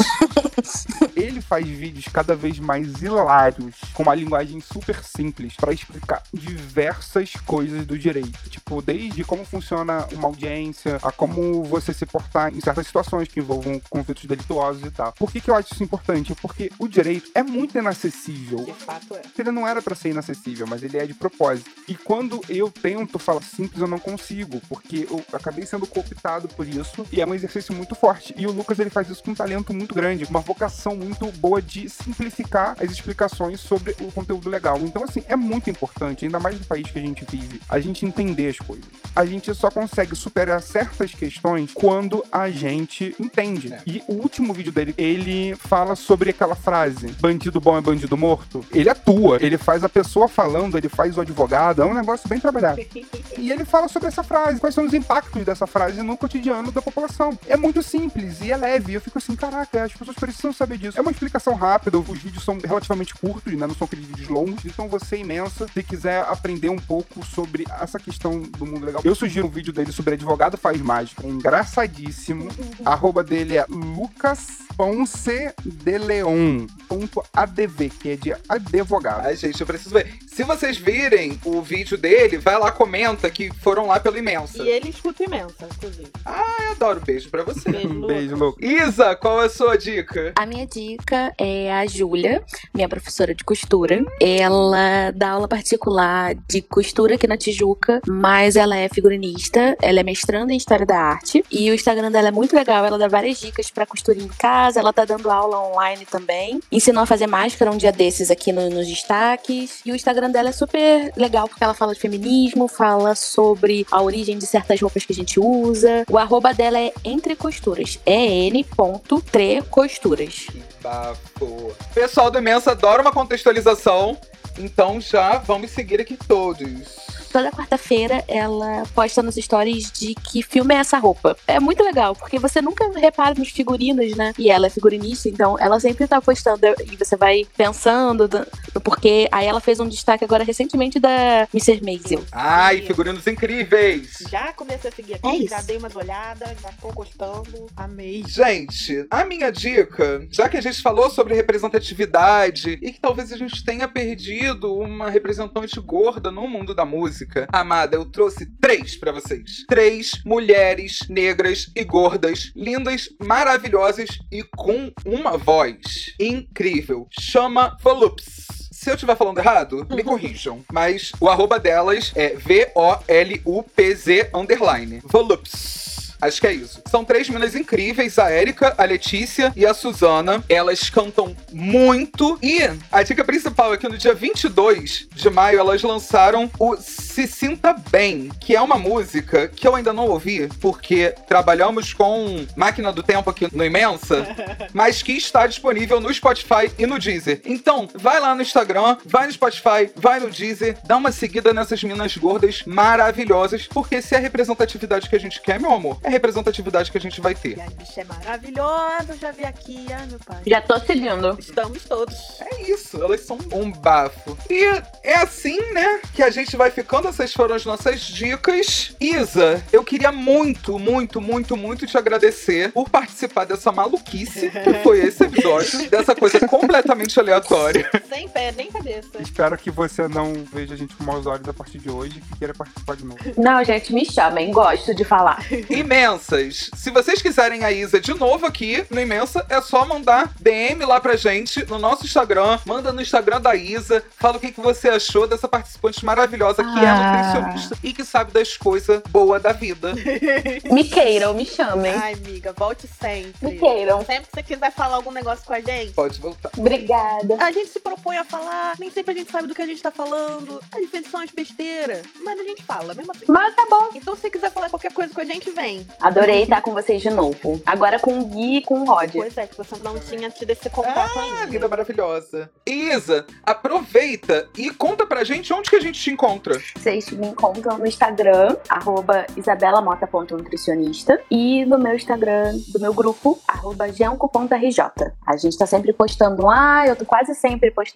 Ele faz vídeos cada vez mais hilários, com uma linguagem super simples, pra explicar diversas coisas do direito. Tipo, desde como funciona uma audiência, a como você se portar em certas situações que envolvam conflitos delituosos e tal. Por que, que eu acho isso importante? Porque o direito é muito inacessível. De fato é. Ele não era pra ser inacessível, mas ele é de propósito. E quando eu tento falar simples, eu não consigo, porque eu acabei sendo cooptado por isso e é um exercício muito forte. E o Lucas ele faz isso com um talento muito grande, uma vocação muito boa de simplificar as explicações sobre o conteúdo legal. Então, assim, é muito importante, ainda mais no país que a gente vive, a gente entender as coisas. A gente só consegue superar certas questões quando a gente entende. É. E o último vídeo dele, ele fala sobre aquela frase: bandido bom é bandido morto. Ele atua, ele faz a pessoa falando, ele faz o advogado, é um negócio bem trabalhado. E ele fala sobre essa frase, quais são os impactos dessa frase no cotidiano da população. É muito simples e é leve. Eu fico assim, caraca, as pessoas precisam saber disso. É uma explicação rápida, os vídeos são relativamente curtos, né? Não são aqueles vídeos longos. Então você é imensa. Se quiser aprender um pouco sobre essa questão do mundo legal, eu sugiro um vídeo dele sobre advogado faz mágica. É engraçadíssimo. A arroba dele é Lucas Ponce de Leon. Ponto ADV, que é de advogado. Ai, gente, eu preciso ver. Se vocês virem o vídeo dele, vai lá, comenta que foram lá pelo Imensa. E ele escuta imensa, inclusive. Eu adoro. Beijo pra você. Beijo, Um Lucas. beijo, Lucas. Isa, qual é a sua dica? A minha dica é a Júlia, minha professora de costura. Ela dá aula particular de costura aqui na Tijuca, mas ela é figurinista, ela é mestranda em História da Arte. E o Instagram dela é muito legal, ela dá várias dicas pra costura em casa, ela tá dando aula online também. Ensinou a fazer máscara um dia desses aqui no- nos destaques. E o Instagram dela é super legal, porque ela fala de feminismo, fala sobre a origem de certas roupas que a gente usa. O arroba dela é Entre Costuras, é n.trecosturas. Que bafo. Pessoal do Imensa adora uma contextualização, então já vamos seguir aqui todos. Toda quarta-feira ela posta nos stories de que filme é essa roupa. É muito legal, porque você nunca repara nos figurinos, né? E ela é figurinista, então ela sempre tá postando e você vai pensando do, do porquê. Aí ela fez um destaque agora recentemente da Mrs. Maisel. Ai, figurinos incríveis! Já comecei a seguir É aqui, isso. já dei umas olhadas, já tô gostando. Amei. Gente, a minha dica, já que a gente falou sobre representatividade e que talvez a gente tenha perdido uma representante gorda no mundo da música, amada, eu trouxe três pra vocês. Três mulheres negras e gordas, lindas, maravilhosas e com uma voz incrível. Chama Volupes. Se eu estiver falando errado, me corrijam. Mas o arroba delas é V-O-L-U-P-Z underline. Volupes. Acho que é isso. São três meninas incríveis, a Erika, a Letícia e a Suzana. Elas cantam muito. E a dica principal é que no dia 22 de maio elas lançaram o Se Sinta Bem, que é uma música que eu ainda não ouvi, porque trabalhamos com máquina do tempo aqui no Imensa, mas que está disponível no Spotify e no Deezer. Então, vai lá no Instagram, vai no Spotify, vai no Deezer, dá uma seguida nessas minas gordas maravilhosas, porque se é a representatividade que a gente quer, meu amor, a representatividade que a gente vai ter. E a bicha é maravilhosa, já vi aqui, ai meu pai. Já tô seguindo. Estamos todos. É isso, elas são um bafo. E é assim, né, que a gente vai ficando. Essas foram as nossas dicas. Isa, eu queria muito, muito, muito, muito te agradecer por participar dessa maluquice que foi esse episódio, dessa coisa completamente aleatória. Sem pé, nem cabeça. Espero que você não veja a gente com maus olhos a partir de hoje e que queira participar de novo. Não, gente, me chamem, gosto de falar. Imensas. Se vocês quiserem a Isa de novo aqui no Imensa, é só mandar DM lá pra gente no nosso Instagram. Manda no Instagram da Isa. Fala o que, que você achou dessa participante maravilhosa que é Ah. nutricionista e que sabe das coisas boas da vida. Me queiram, me chamem. Ai, amiga, volte sempre. Me queiram. Sempre que você quiser falar algum negócio com a gente, Pode voltar. Obrigada. a gente se propõe a falar. Nem sempre a gente sabe do que a gente tá falando. Às vezes são as besteiras. Mas a gente fala, mesmo assim. Mas tá bom. Então, se você quiser falar qualquer coisa com a gente, vem. Adorei estar com vocês de novo. Agora com o Gui e com o Rod. Pois é, que você não tinha tido esse contato Ah, ainda. linda maravilhosa. Isa, aproveita e conta pra gente onde que a gente te encontra. Vocês me encontram no Instagram, arroba isabelamota.nutricionista e no meu Instagram do meu grupo, arroba genco.rj. A gente tá sempre postando lá, eu tô quase sempre postando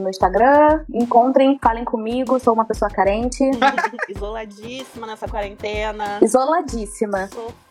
no Instagram. Encontrem, falem comigo, sou uma pessoa carente, Isoladíssima nessa quarentena. isoladíssima.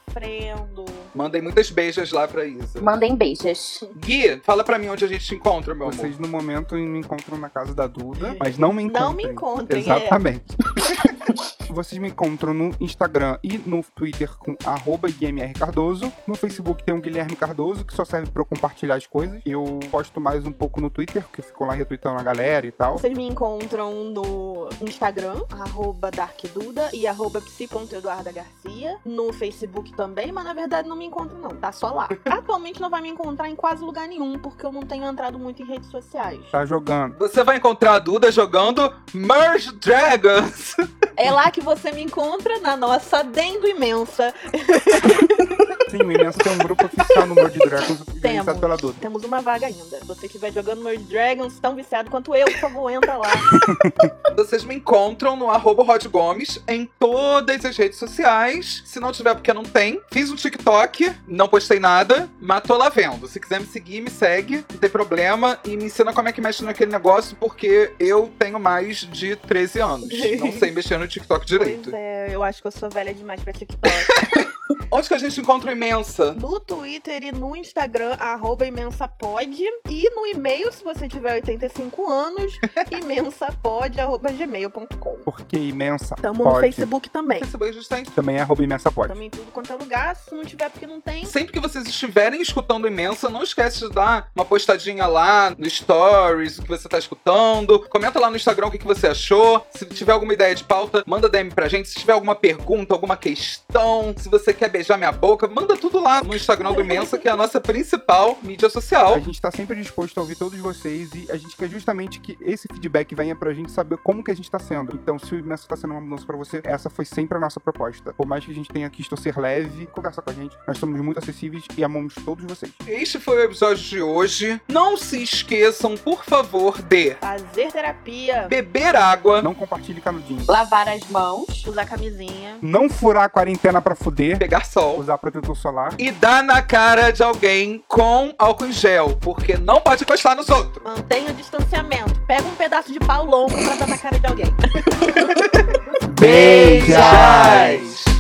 Sofrendo. Mandem muitas beijas lá pra Isa. Mandem beijos. Gui, fala pra mim onde a gente te encontra, meu amor. Vocês no momento me encontram na casa da Duda, mas não me encontrem. Não me encontrem, é. Exatamente. Vocês me encontram no Instagram e no Twitter com arroba Guilherme Cardoso. No Facebook tem o Guilherme Cardoso, que só serve pra eu compartilhar as coisas. Eu posto mais um pouco no Twitter, porque eu fico lá retweetando a galera e tal. Vocês me encontram no Instagram, arroba darkduda e arroba psi.eduardagarcia. No Facebook também, mas na verdade não me encontro não, tá só lá. Atualmente não vai me encontrar em quase lugar nenhum, porque eu não tenho entrado muito em redes sociais. Tá jogando. Você vai encontrar a Duda jogando Merge Dragons. É lá que você me encontra, na nossa Dendo Imensa. Sim, Imenso tem um grupo oficial no World Dragons, organizado pela Duda. Temos uma vaga ainda. Você estiver jogando Merge Dragons, tão viciado quanto eu, por favor, entra lá. Vocês me encontram no arroba Rod Gomes em todas as redes sociais. Se não tiver, porque não tem. Fiz um TikTok, não postei nada, mas tô lá vendo. Se quiser me seguir, me segue, não tem problema. E me ensina como é que mexe naquele negócio, porque eu tenho mais de 13 anos. Não sei mexer no TikTok direito. Pois é, eu acho que eu sou velha demais pra TikTok. Onde que a gente encontra o Imensa? no Twitter e no Instagram, arroba imensapod. E no e-mail, se você tiver 85 anos, imensapod.gmail.com. Porque imensa. Tamo no pode. Facebook também. Facebook a gente tem. Também é arroba imensa pode. Também em tudo quanto é lugar. Se não tiver, porque não tem. Sempre que vocês estiverem escutando Imensa, não esquece de dar uma postadinha lá no Stories, o que você tá escutando. Comenta lá no Instagram o que, que você achou. Se tiver alguma ideia de pauta, manda DM pra gente. Se tiver alguma pergunta, alguma questão, se você quer beijar minha boca, manda tudo lá no Instagram do Imensa, que é a nossa principal mídia social. A gente tá sempre disposto a ouvir todos vocês e a gente quer justamente que esse feedback venha pra gente saber como que a gente tá sendo. Então, se o Imensa tá sendo uma mudança pra você, essa foi sempre a nossa proposta. Por mais que a gente tenha que ser leve, conversa com a gente. Nós somos muito acessíveis e amamos todos vocês. Este foi o episódio de hoje. Não se esqueçam, por favor, de Fazer terapia, beber água, Não compartilhe canudinho. Lavar as mãos. usar camisinha. Não furar a quarentena pra fuder. Pegar sol Usar protetor solar. e dar na cara de alguém com álcool em gel, porque não pode encostar nos outros. Mantenha o distanciamento. Pega um pedaço de pau longo pra dar na cara de alguém. Beijos!